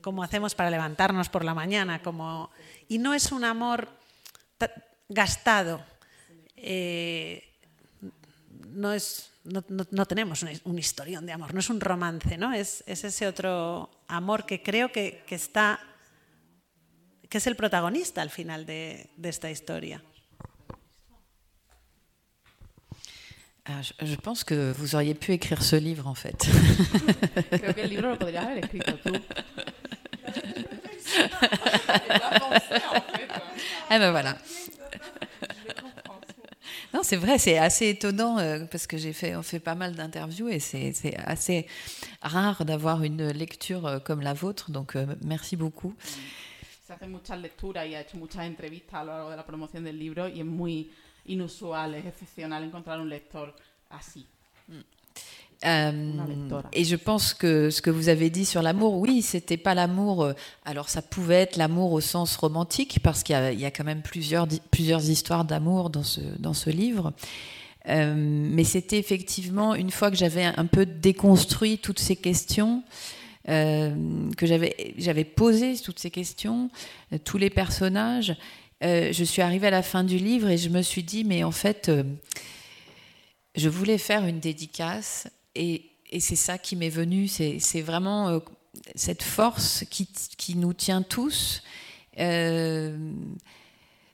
como hacemos para levantarnos por la mañana, como y no es un amor gastado, eh, no es no, no, tenemos un, historión de amor, no es un romance, ¿no? Es, es ese otro amor que creo que, está, que es el protagonista al final de esta historia. Ah, je pense que vous auriez pu écrire ce livre en fait. *laughs* Creo que el libro lo podrías haber escrito tú. ah *laughs* ben voilà. Non, c'est vrai, c'est assez étonnant euh, parce que j'ai fait, on fait pas mal d'interviews et c'est assez rare d'avoir une lecture euh, comme la vôtre. Donc, euh, merci beaucoup. Se hace muchas lecturas y ha hecho muchas entrevistas a lo largo de la promoción del libro y es muy inusual, es excepcional encontrar un lector así. Mm. Euh, et je pense que ce que vous avez dit sur l'amour, oui, c'était pas l'amour. Euh, alors ça pouvait être l'amour au sens romantique, parce qu'il y, a quand même plusieurs, plusieurs histoires d'amour dans ce, dans ce livre. Euh, mais c'était effectivement, une fois que j'avais un peu déconstruit toutes ces questions, que j'avais posé toutes ces questions, tous les personnages, je suis arrivée à la fin du livre et je me suis dit, mais en fait, je voulais faire une dédicace et, c'est ça qui m'est venu, c'est vraiment euh, cette force qui, qui, nous tient tous, euh,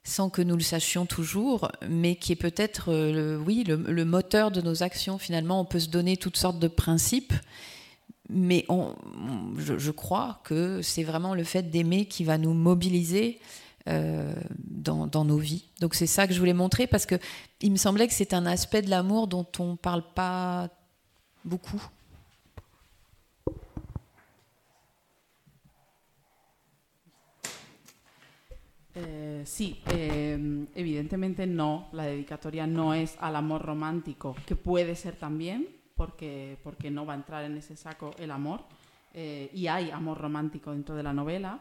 sans que nous le sachions toujours, mais qui est peut-être, euh, oui, le, moteur de nos actions. Finalement, on peut se donner toutes sortes de principes, mais on, je, crois que c'est vraiment le fait d'aimer qui va nous mobiliser. Dans, dans, nos vies. Donc c'est ça que je voulais montrer parce que il me semblait que c'est un aspect de l'amour dont on parle pas beaucoup. Eh, sí, eh, evidentemente no, la dedicatoria no es al amor romántico, que puede ser también, porque, porque no va a entrar en ese saco el amor, eh, y hay amor romántico dentro de la novela,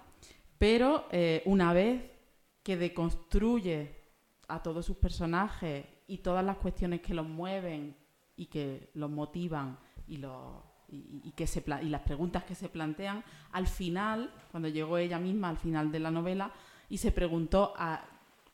pero una vez que deconstruye a todos sus personajes y todas las cuestiones que los mueven y que los motivan y, que las preguntas que se plantean, al final, cuando llegó ella misma al final de la novela y se preguntó a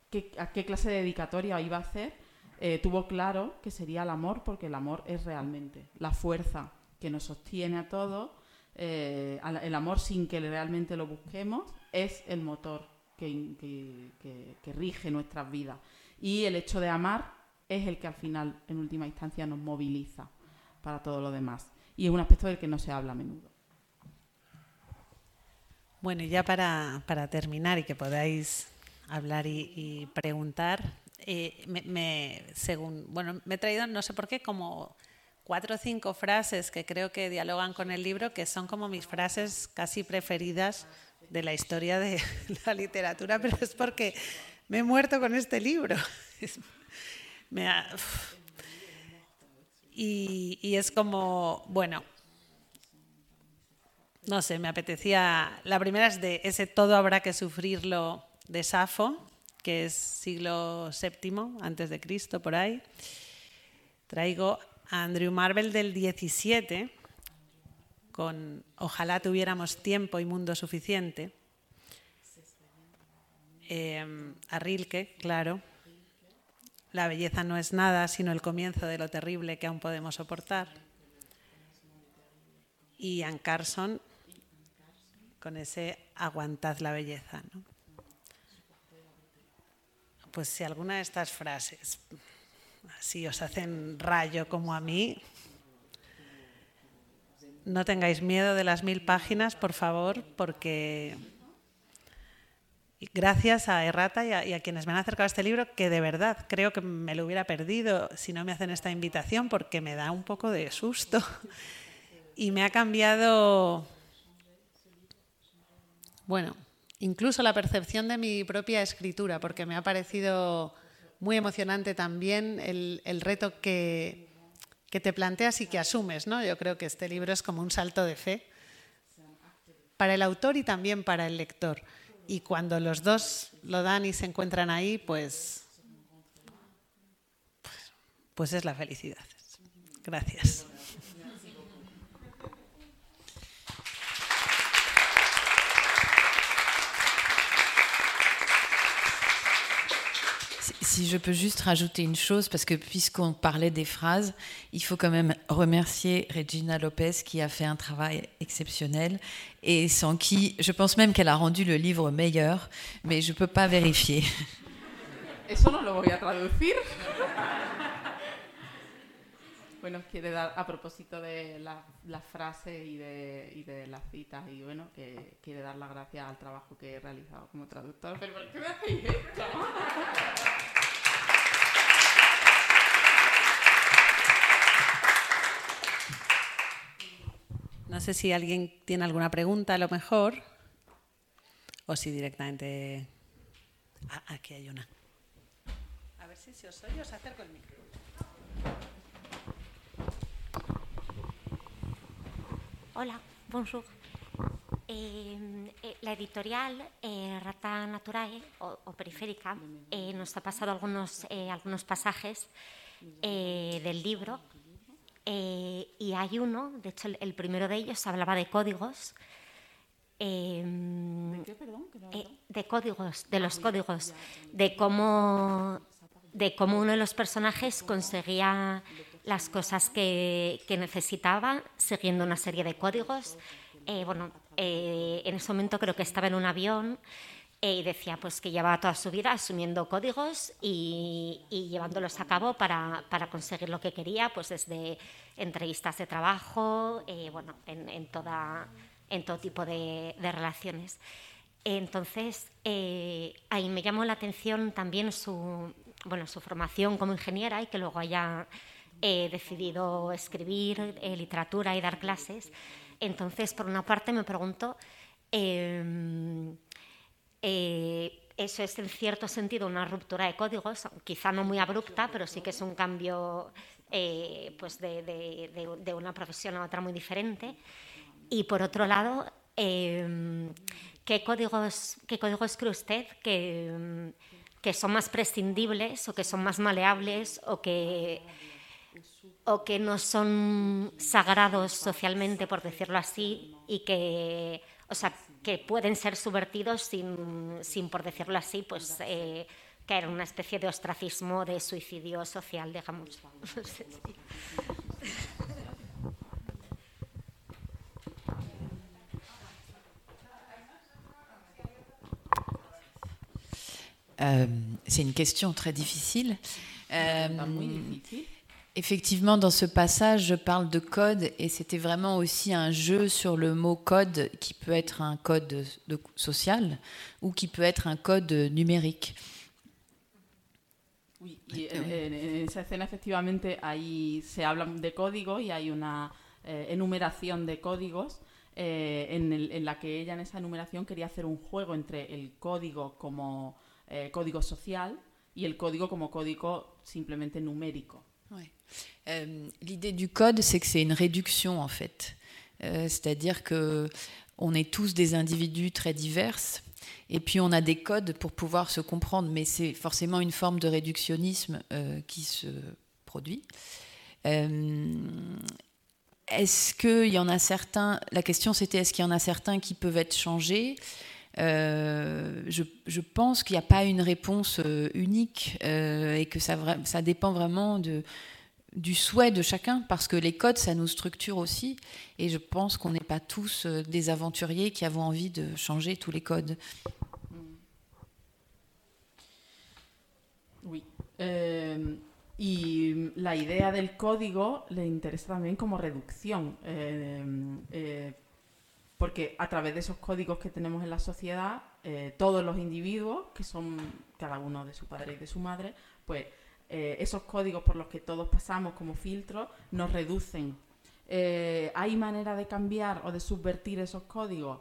qué, a qué clase de dedicatoria iba a hacer, eh, tuvo claro que sería el amor, porque el amor es realmente la fuerza que nos sostiene a todos. Eh, el amor sin que realmente lo busquemos es el motor que, rige nuestras vidas. Y el hecho de amar es el que al final, en última instancia, nos moviliza para todo lo demás. Y es un aspecto del que no se habla a menudo. Bueno, y ya para, terminar y que podáis hablar y, preguntar, eh, me, según, bueno, me he traído, no sé por qué, como cuatro o cinco frases que creo que dialogan con el libro, que son como mis frases casi preferidas de la historia de *laughs* la literatura, pero es porque me he muerto con este libro. *laughs* y, y es como, bueno, no sé, me apetecía. La primera es de ese todo habrá que sufrirlo de Safo, que es siglo VII antes de Cristo por ahí. Traigo a Andrew Marvel del 17 con Ojalá tuviéramos tiempo y mundo suficiente. Eh, a claro. La belleza no es nada sino el comienzo de lo terrible que aún podemos soportar. Y Ann Carson, con ese aguantad la belleza. ¿no? Pues si alguna de estas frases así os hacen rayo como a mí, no tengáis miedo de las mil páginas, por favor, porque gracias a Errata y a, quienes me han acercado a este libro, que de verdad creo que me lo hubiera perdido si no me hacen esta invitación, porque me da un poco de susto. Y me ha cambiado bueno, incluso la percepción de mi propia escritura, porque me ha parecido muy emocionante también el, reto que, te planteas y que asumes. ¿no? Yo creo que este libro es como un salto de fe para el autor y también para el lector. Y cuando los dos lo dan y se encuentran ahí, pues, pues, pues es la felicidad. Gracias. Si je peux juste rajouter une chose, parce que puisqu'on parlait des phrases, il faut quand même remercier Regina Lopez qui a fait un travail exceptionnel et sans qui, je pense même qu'elle a rendu le livre meilleur, mais je ne peux pas vérifier. Eso no lo voy a traducir. Bueno, quiere dar, a propósito de la, la frase y de, y de, las citas, y bueno, que quiere dar las gracias al trabajo que he realizado como traductor. ¿Pero por qué me hacéis esto? No sé si alguien tiene alguna pregunta a lo mejor o si directamente... Ah, aquí hay una. A ver si, os oye, os acerco el micro. Hola, bonjour. Eh, eh, la editorial eh, Rata Naturae o, Periférica nos ha pasado algunos, algunos pasajes del libro eh, y hay uno, de hecho el, primero de ellos hablaba de códigos. Em, ¿De qué, perdón? Eh, de códigos, de los códigos, de cómo, de cómo uno de los personajes conseguía las cosas que, que necesitaba siguiendo una serie de códigos. Eh, bueno, en ese momento creo que estaba en un avión y decía pues que llevaba toda su vida asumiendo códigos y, llevándolos a cabo para, para, conseguir lo que quería, pues desde entrevistas de trabajo, eh, bueno, en, toda, en todo tipo de, relaciones. Entonces, eh, ahí me llamó la atención también su, bueno, su formación como ingeniera y que luego haya eh, decidido escribir literatura y dar clases. Entonces, por una parte, me pregunto em, eh, eso es en cierto sentido una ruptura de códigos, quizá no muy abrupta, pero sí que es un cambio eh, pues de, una profesión a otra muy diferente. Y por otro lado, em, ¿qué, códigos, ¿qué códigos cree usted que, que son más prescindibles o que son más maleables o que, o que no son sagrados socialmente, por decirlo así, y que, o sea, que pueden ser subvertidos sin, sin por decirlo así, pues eh, que era una especie de ostracismo, de suicidio social, digamos. Euh, c'est une question très difficile. Euh, effectivement, dans ce passage, je parle de code et c'était vraiment aussi un jeu sur le mot code qui peut être un code de, social ou qui peut être un code numérique. Oui, y en, en, esa escena efectivamente ahí se habla de código y hay una eh, enumeración de códigos eh, en, el, en, la que ella en esa enumeración quería hacer un juego entre el código como eh, código social y el código como código simplemente numérico. Euh, L'idée du code, c'est que c'est une réduction en fait. Euh, C'est-à-dire que on est tous des individus très divers et puis on a des codes pour pouvoir se comprendre, mais c'est forcément une forme de réductionnisme euh, qui se produit. Est-ce qu'il y en a certains La question c'était est-ce qu'il y en a certains qui peuvent être changés? Euh, je, pense qu'il n'y a pas une réponse euh, unique euh, et que ça, dépend vraiment du souhait de chacun, parce que les codes, ça nous structure aussi, et je pense qu'on n'est pas tous des aventuriers qui avons envie de changer tous les codes. Oui. Euh, y la idea del código le interesa también como reducción. Porque a través de esos códigos que tenemos en la sociedad, eh, todos los individuos, que son cada uno de su padre y de su madre, pues eh, esos códigos por los que todos pasamos como filtros nos reducen. Eh, ¿Hay manera de cambiar o de subvertir esos códigos?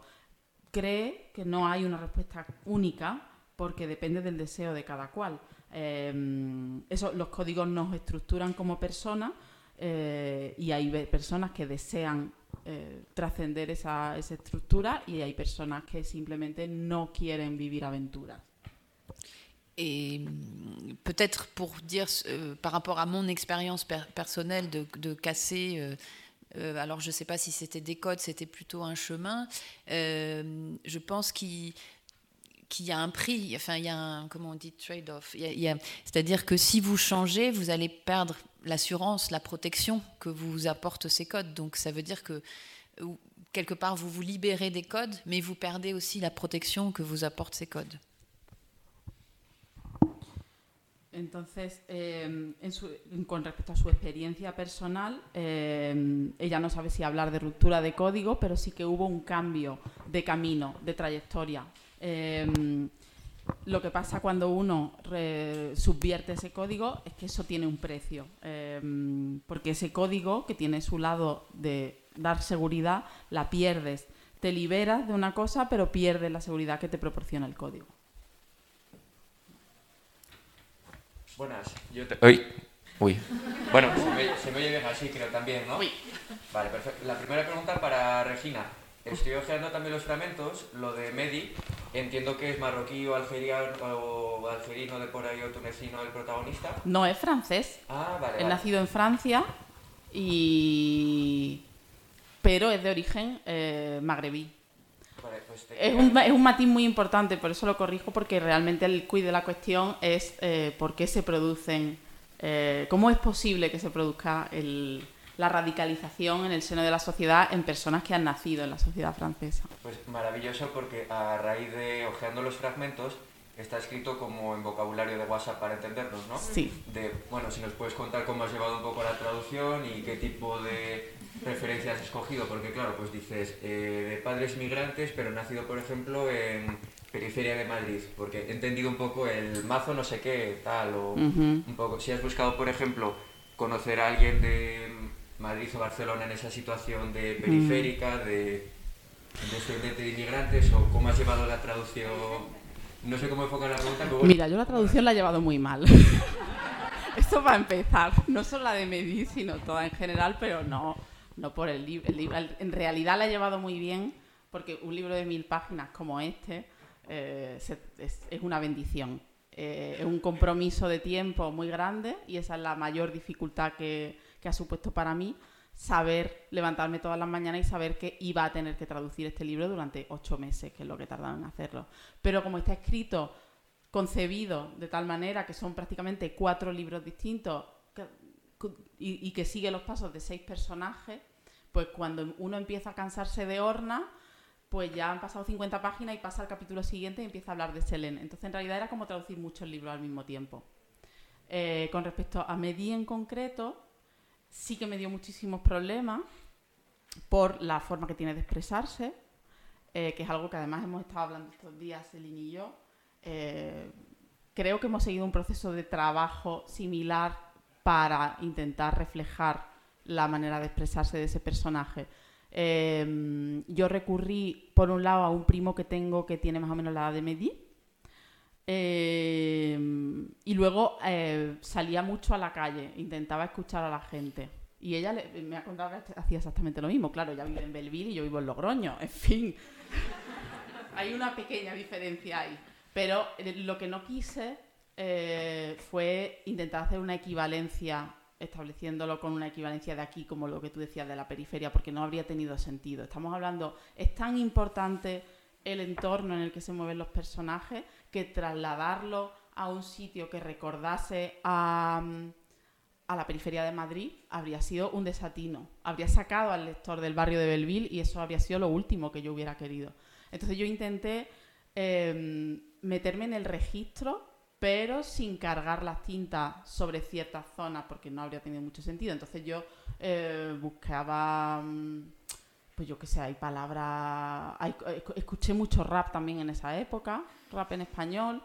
Cree que no hay una respuesta única porque depende del deseo de cada cual. Eso, los códigos nos estructuran como personas y hay personas que desean eh, trascender esa, esa, estructura y hay personas que simplemente no quieren vivir aventuras. Et peut-être pour dire euh, par rapport à mon expérience per personnelle de, de casser, euh, euh, alors je ne sais pas si c'était des codes, c'était plutôt un chemin, euh, je pense qu'il qu'il y a un prix, enfin il y a un, comment on dit, trade-off. C'est-à-dire que si vous changez, vous allez perdre l'assurance, la protection que vous apportent ces codes. Donc ça veut dire que quelque part vous vous libérez des codes, mais vous perdez aussi la protection que vous apportent ces codes. Entonces, eh, en su, con respecto a su experiencia personal, eh, ella no sabe si hablar de ruptura de código, pero sí que hubo un cambio de camino, de trayectoria. Eh, lo que pasa cuando uno re, subvierte ese código es que eso tiene un precio, eh, porque ese código que tiene su lado de dar seguridad, la pierdes. Te liberas de una cosa, pero pierdes la seguridad que te proporciona el código. Buenas, yo te... Uy. Uy. Bueno, se me, se me oye bien así, creo también, ¿no? Uy. Vale, perfecto. La primera pregunta para Regina. Estoy ojeando también los fragmentos, lo de Medi, entiendo que es marroquí o algeriano o algerino de por ahí o tunecino el protagonista. No, es francés. Ah, vale. Vale. nacido en Francia y... pero es de origen eh, magrebí. Vale, pues Es un, es un matiz muy importante, por eso lo corrijo, porque realmente el quid de la cuestión es eh, por qué se producen, eh, cómo es posible que se produzca el- la radicalización en el seno de la sociedad en personas que han nacido en la sociedad francesa. Pues maravilloso porque a raíz de ojeando los fragmentos está escrito como en vocabulario de WhatsApp para entendernos, ¿no? Sí. De, bueno, si nos puedes contar cómo has llevado un poco la traducción y qué tipo de referencias has escogido, porque claro, pues dices eh, de padres migrantes, pero nacido, por ejemplo, en periferia de Madrid, porque he entendido un poco el mazo no sé qué, tal, o un poco. Si has buscado, por ejemplo, conocer a alguien de Madrid o Barcelona en esa situación de periférica, de descendiente de inmigrantes, o cómo has llevado la traducción. No sé cómo enfocar la pregunta, pero bueno. Mira, yo la traducción la he llevado muy mal. *laughs* Esto va a empezar. No solo la de Medi, sino toda en general, pero no, no por el libro. El libro- En realidad la he llevado muy bien porque un libro de mil páginas como este eh, se- es, es una bendición. Eh, es un compromiso de tiempo muy grande y esa es la mayor dificultad que, que ha supuesto para mí saber levantarme todas las mañanas y saber que iba a tener que traducir este libro durante ocho meses, que es lo que he tardado en hacerlo. Pero como está escrito concebido de tal manera que son prácticamente cuatro libros distintos y, que sigue los pasos de seis personajes, pues cuando uno empieza a cansarse de Orna, pues ya han pasado 50 páginas y pasa al capítulo siguiente y empieza a hablar de Selene. Entonces, en realidad era como traducir muchos libros al mismo tiempo. Eh, con respecto a Medi en concreto, sí que me dio muchísimos problemas por la forma que tiene de expresarse, eh, que es algo que además hemos estado hablando estos días, Celine y yo. Eh, creo que hemos seguido un proceso de trabajo similar para intentar reflejar la manera de expresarse de ese personaje. Em, yo recurrí, por un lado, a un primo que tengo que tiene más o menos la edad de Medi. Em, y luego eh, salía mucho a la calle, intentaba escuchar a la gente. Y ella me ha contado que hacía exactamente lo mismo. Claro, ella vive en Belville y yo vivo en Logroño. En fin, *laughs* hay una pequeña diferencia ahí. Pero eh, lo que no quise eh, fue intentar hacer una equivalencia, estableciéndolo con una equivalencia de aquí, como lo que tú decías de la periferia, porque no habría tenido sentido. Estamos hablando, es tan importante el entorno en el que se mueven los personajes que trasladarlo a un sitio que recordase a, a la periferia de Madrid habría sido un desatino. Habría sacado al lector del barrio de Belleville y eso habría sido lo último que yo hubiera querido. Entonces yo intenté em, meterme en el registro pero sin cargar las tintas sobre ciertas zonas porque no habría tenido mucho sentido. Entonces yo eh, buscaba, mm, pues yo qué sé, hay palabras, escuché mucho rap también en esa época, rap en español,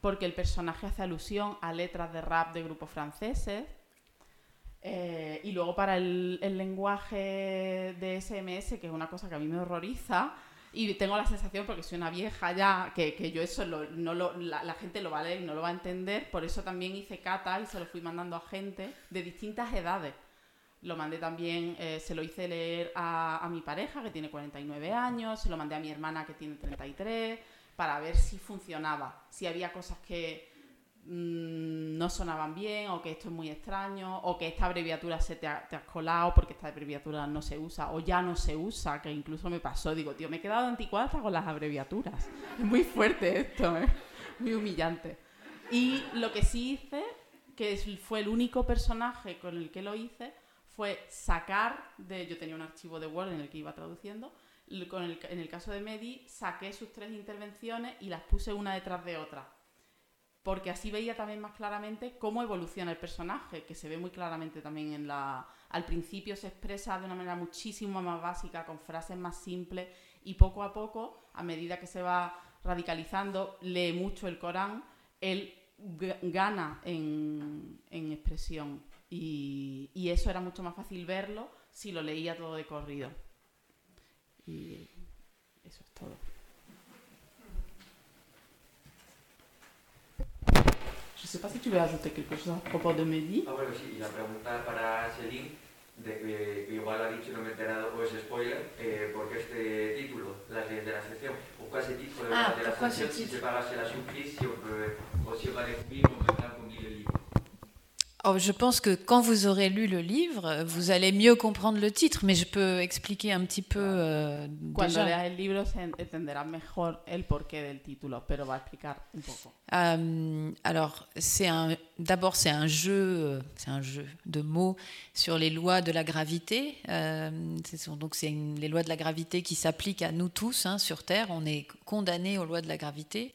porque el personaje hace alusión a letras de rap de grupos franceses. Eh, y luego para el, el lenguaje de SMS, que es una cosa que a mí me horroriza, y tengo la sensación, porque soy una vieja ya, que, que yo eso no lo, la, gente lo va a leer y no lo va a entender. Por eso también hice cata y se lo fui mandando a gente de distintas edades. Lo mandé también, eh, se lo hice leer a, a, mi pareja, que tiene 49 años, se lo mandé a mi hermana, que tiene 33, para ver si funcionaba, si había cosas que, Mm, no sonaban bien o que esto es muy extraño o que esta abreviatura se te ha, colado porque esta abreviatura no se usa o ya no se usa, que incluso me pasó, digo, tío, me he quedado anticuada con las abreviaturas. Es muy fuerte esto, ¿eh? muy humillante. Y lo que sí hice, que fue el único personaje con el que lo hice, fue sacar de... Yo tenía un archivo de Word en el que iba traduciendo, con el, en el caso de Medi, saqué sus tres intervenciones y las puse una detrás de otra porque así veía también más claramente cómo evoluciona el personaje, que se ve muy claramente también en la... Al principio se expresa de una manera muchísimo más básica, con frases más simples, y poco a poco, a medida que se va radicalizando, lee mucho el Corán, él gana en, expresión. Y, y, eso era mucho más fácil verlo si lo leía todo de corrido. Y eso es todo. Je ne sais pas si tu veux ajouter quelque chose à propos de Mehdi. Ah, bueno, sí, la pregunta para Celine, de que, que igual ha dicho no me he enterado, spoiler, eh, ¿por qué este título, Las leyes de la sección? Pourquoi ce titre de, ah, de la sección si c'est pas la surprise, si on peut aussi pas découvrir, on peut pas le livre Oh, je pense que quand vous aurez lu le livre, vous allez mieux comprendre le titre, mais je peux expliquer un petit peu. Euh, Cuando déjà. leas el libro se entenderá mejor el porqué del título, pero va a explicar un poco. Euh, alors, c'est un. D'abord, c'est un jeu, c'est un jeu de mots sur les lois de la gravité. Euh, donc, c'est les lois de la gravité qui s'appliquent à nous tous hein, sur Terre. On est condamnés aux lois de la gravité.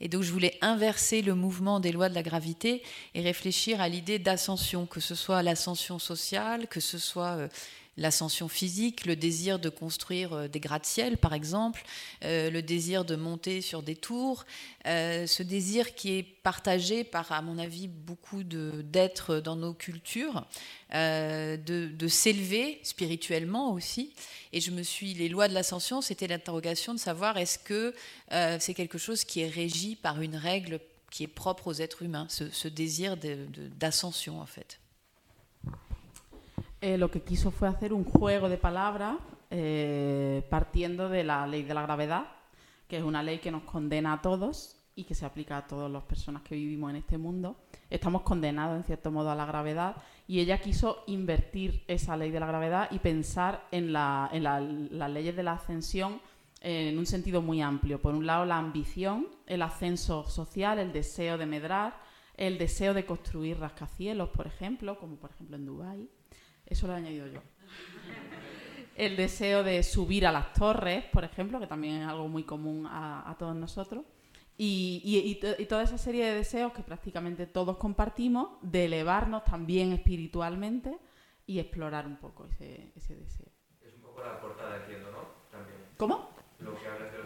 Et donc je voulais inverser le mouvement des lois de la gravité et réfléchir à l'idée d'ascension, que ce soit l'ascension sociale, que ce soit euh, l'ascension physique, le désir de construire euh, des gratte-ciel par exemple, euh, le désir de monter sur des tours, ce désir qui est partagé par, à mon avis, beaucoup d'êtres dans nos cultures, de, s'élever spirituellement aussi. Et je me suis, les lois de l'ascension, c'était l'interrogation de savoir est-ce que euh, c'est quelque chose qui est régi par une règle qui est propre aux êtres humains, ce, désir d'ascension en fait. Eh, lo que quiso fue hacer un juego de palabras eh, partiendo de la ley de la gravedad, que es una ley que nos condena a todos y que se aplica a todas las personas que vivimos en este mundo. Estamos condenados en cierto modo a la gravedad y ella quiso invertir esa ley de la gravedad y pensar en, las leyes de la ascensión en un sentido muy amplio. Por un lado, la ambición, el ascenso social, el deseo de medrar, el deseo de construir rascacielos, por ejemplo, como por ejemplo en Dubái. Eso lo he añadido yo. El deseo de subir a las torres, por ejemplo, que también es algo muy común a, todos nosotros. Y, toda esa serie de deseos que prácticamente todos compartimos, de elevarnos también espiritualmente y explorar un poco ese, ese deseo. Es un poco la portada, entiendo, ¿no? También. ¿Cómo? Lo que hablas de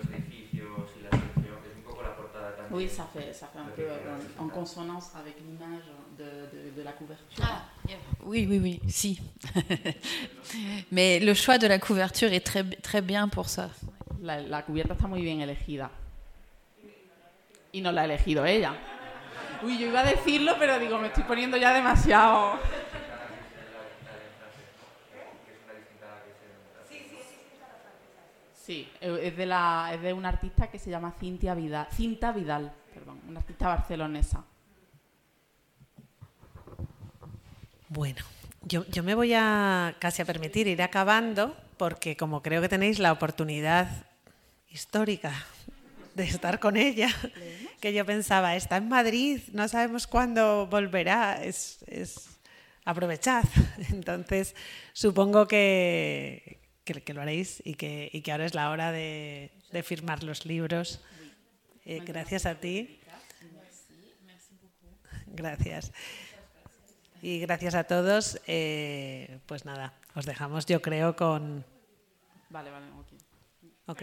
Oui, ça fait, ça fait un peu en, en consonance avec l'image de, de, de, la couverture. Ah, yeah. Oui, oui, oui, si. *laughs* Mais le choix de la couverture est très, très bien pour ça. La, la cubierta está muy bien elegida. Y no la ha elegido ella. Uy, yo iba a decirlo, pero digo, me estoy poniendo ya demasiado. Sí, es de, la, es de una artista que se llama Cintia Vidal, Cinta Vidal, perdón, una artista barcelonesa. Bueno, yo, yo me voy a casi a permitir ir acabando porque como creo que tenéis la oportunidad histórica de estar con ella, que yo pensaba, está en Madrid, no sabemos cuándo volverá, es, es aprovechad. *laughs* Entonces, supongo que, que, que, lo haréis y que, y que ahora es la hora de, de firmar los libros. Eh, gracias a ti. Gracias. Y gracias a todos. Eh, pues nada, os dejamos, yo creo, con. Vale, vale, ok. Ok.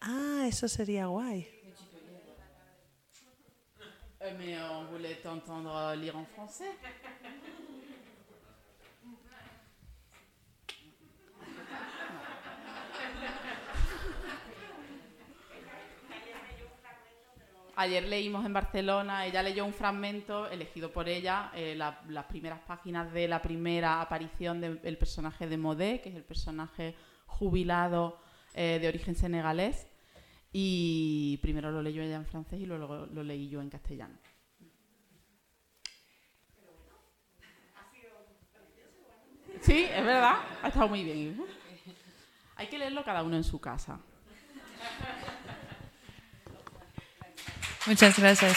Ah, eso sería guay. Eh, mais on voulait t'entendre lire en français. Ayer leímos en Barcelona, ella leyó un fragmento elegido por ella, eh, las primeras páginas de la primera aparición del personaje de Modé, que es el personaje jubilado eh, de origen senegalés. Y primero lo leyó ella en francés y luego lo leí yo en castellano. Sí, es verdad, ha estado muy bien. Hay que leerlo cada uno en su casa. Muchas gracias.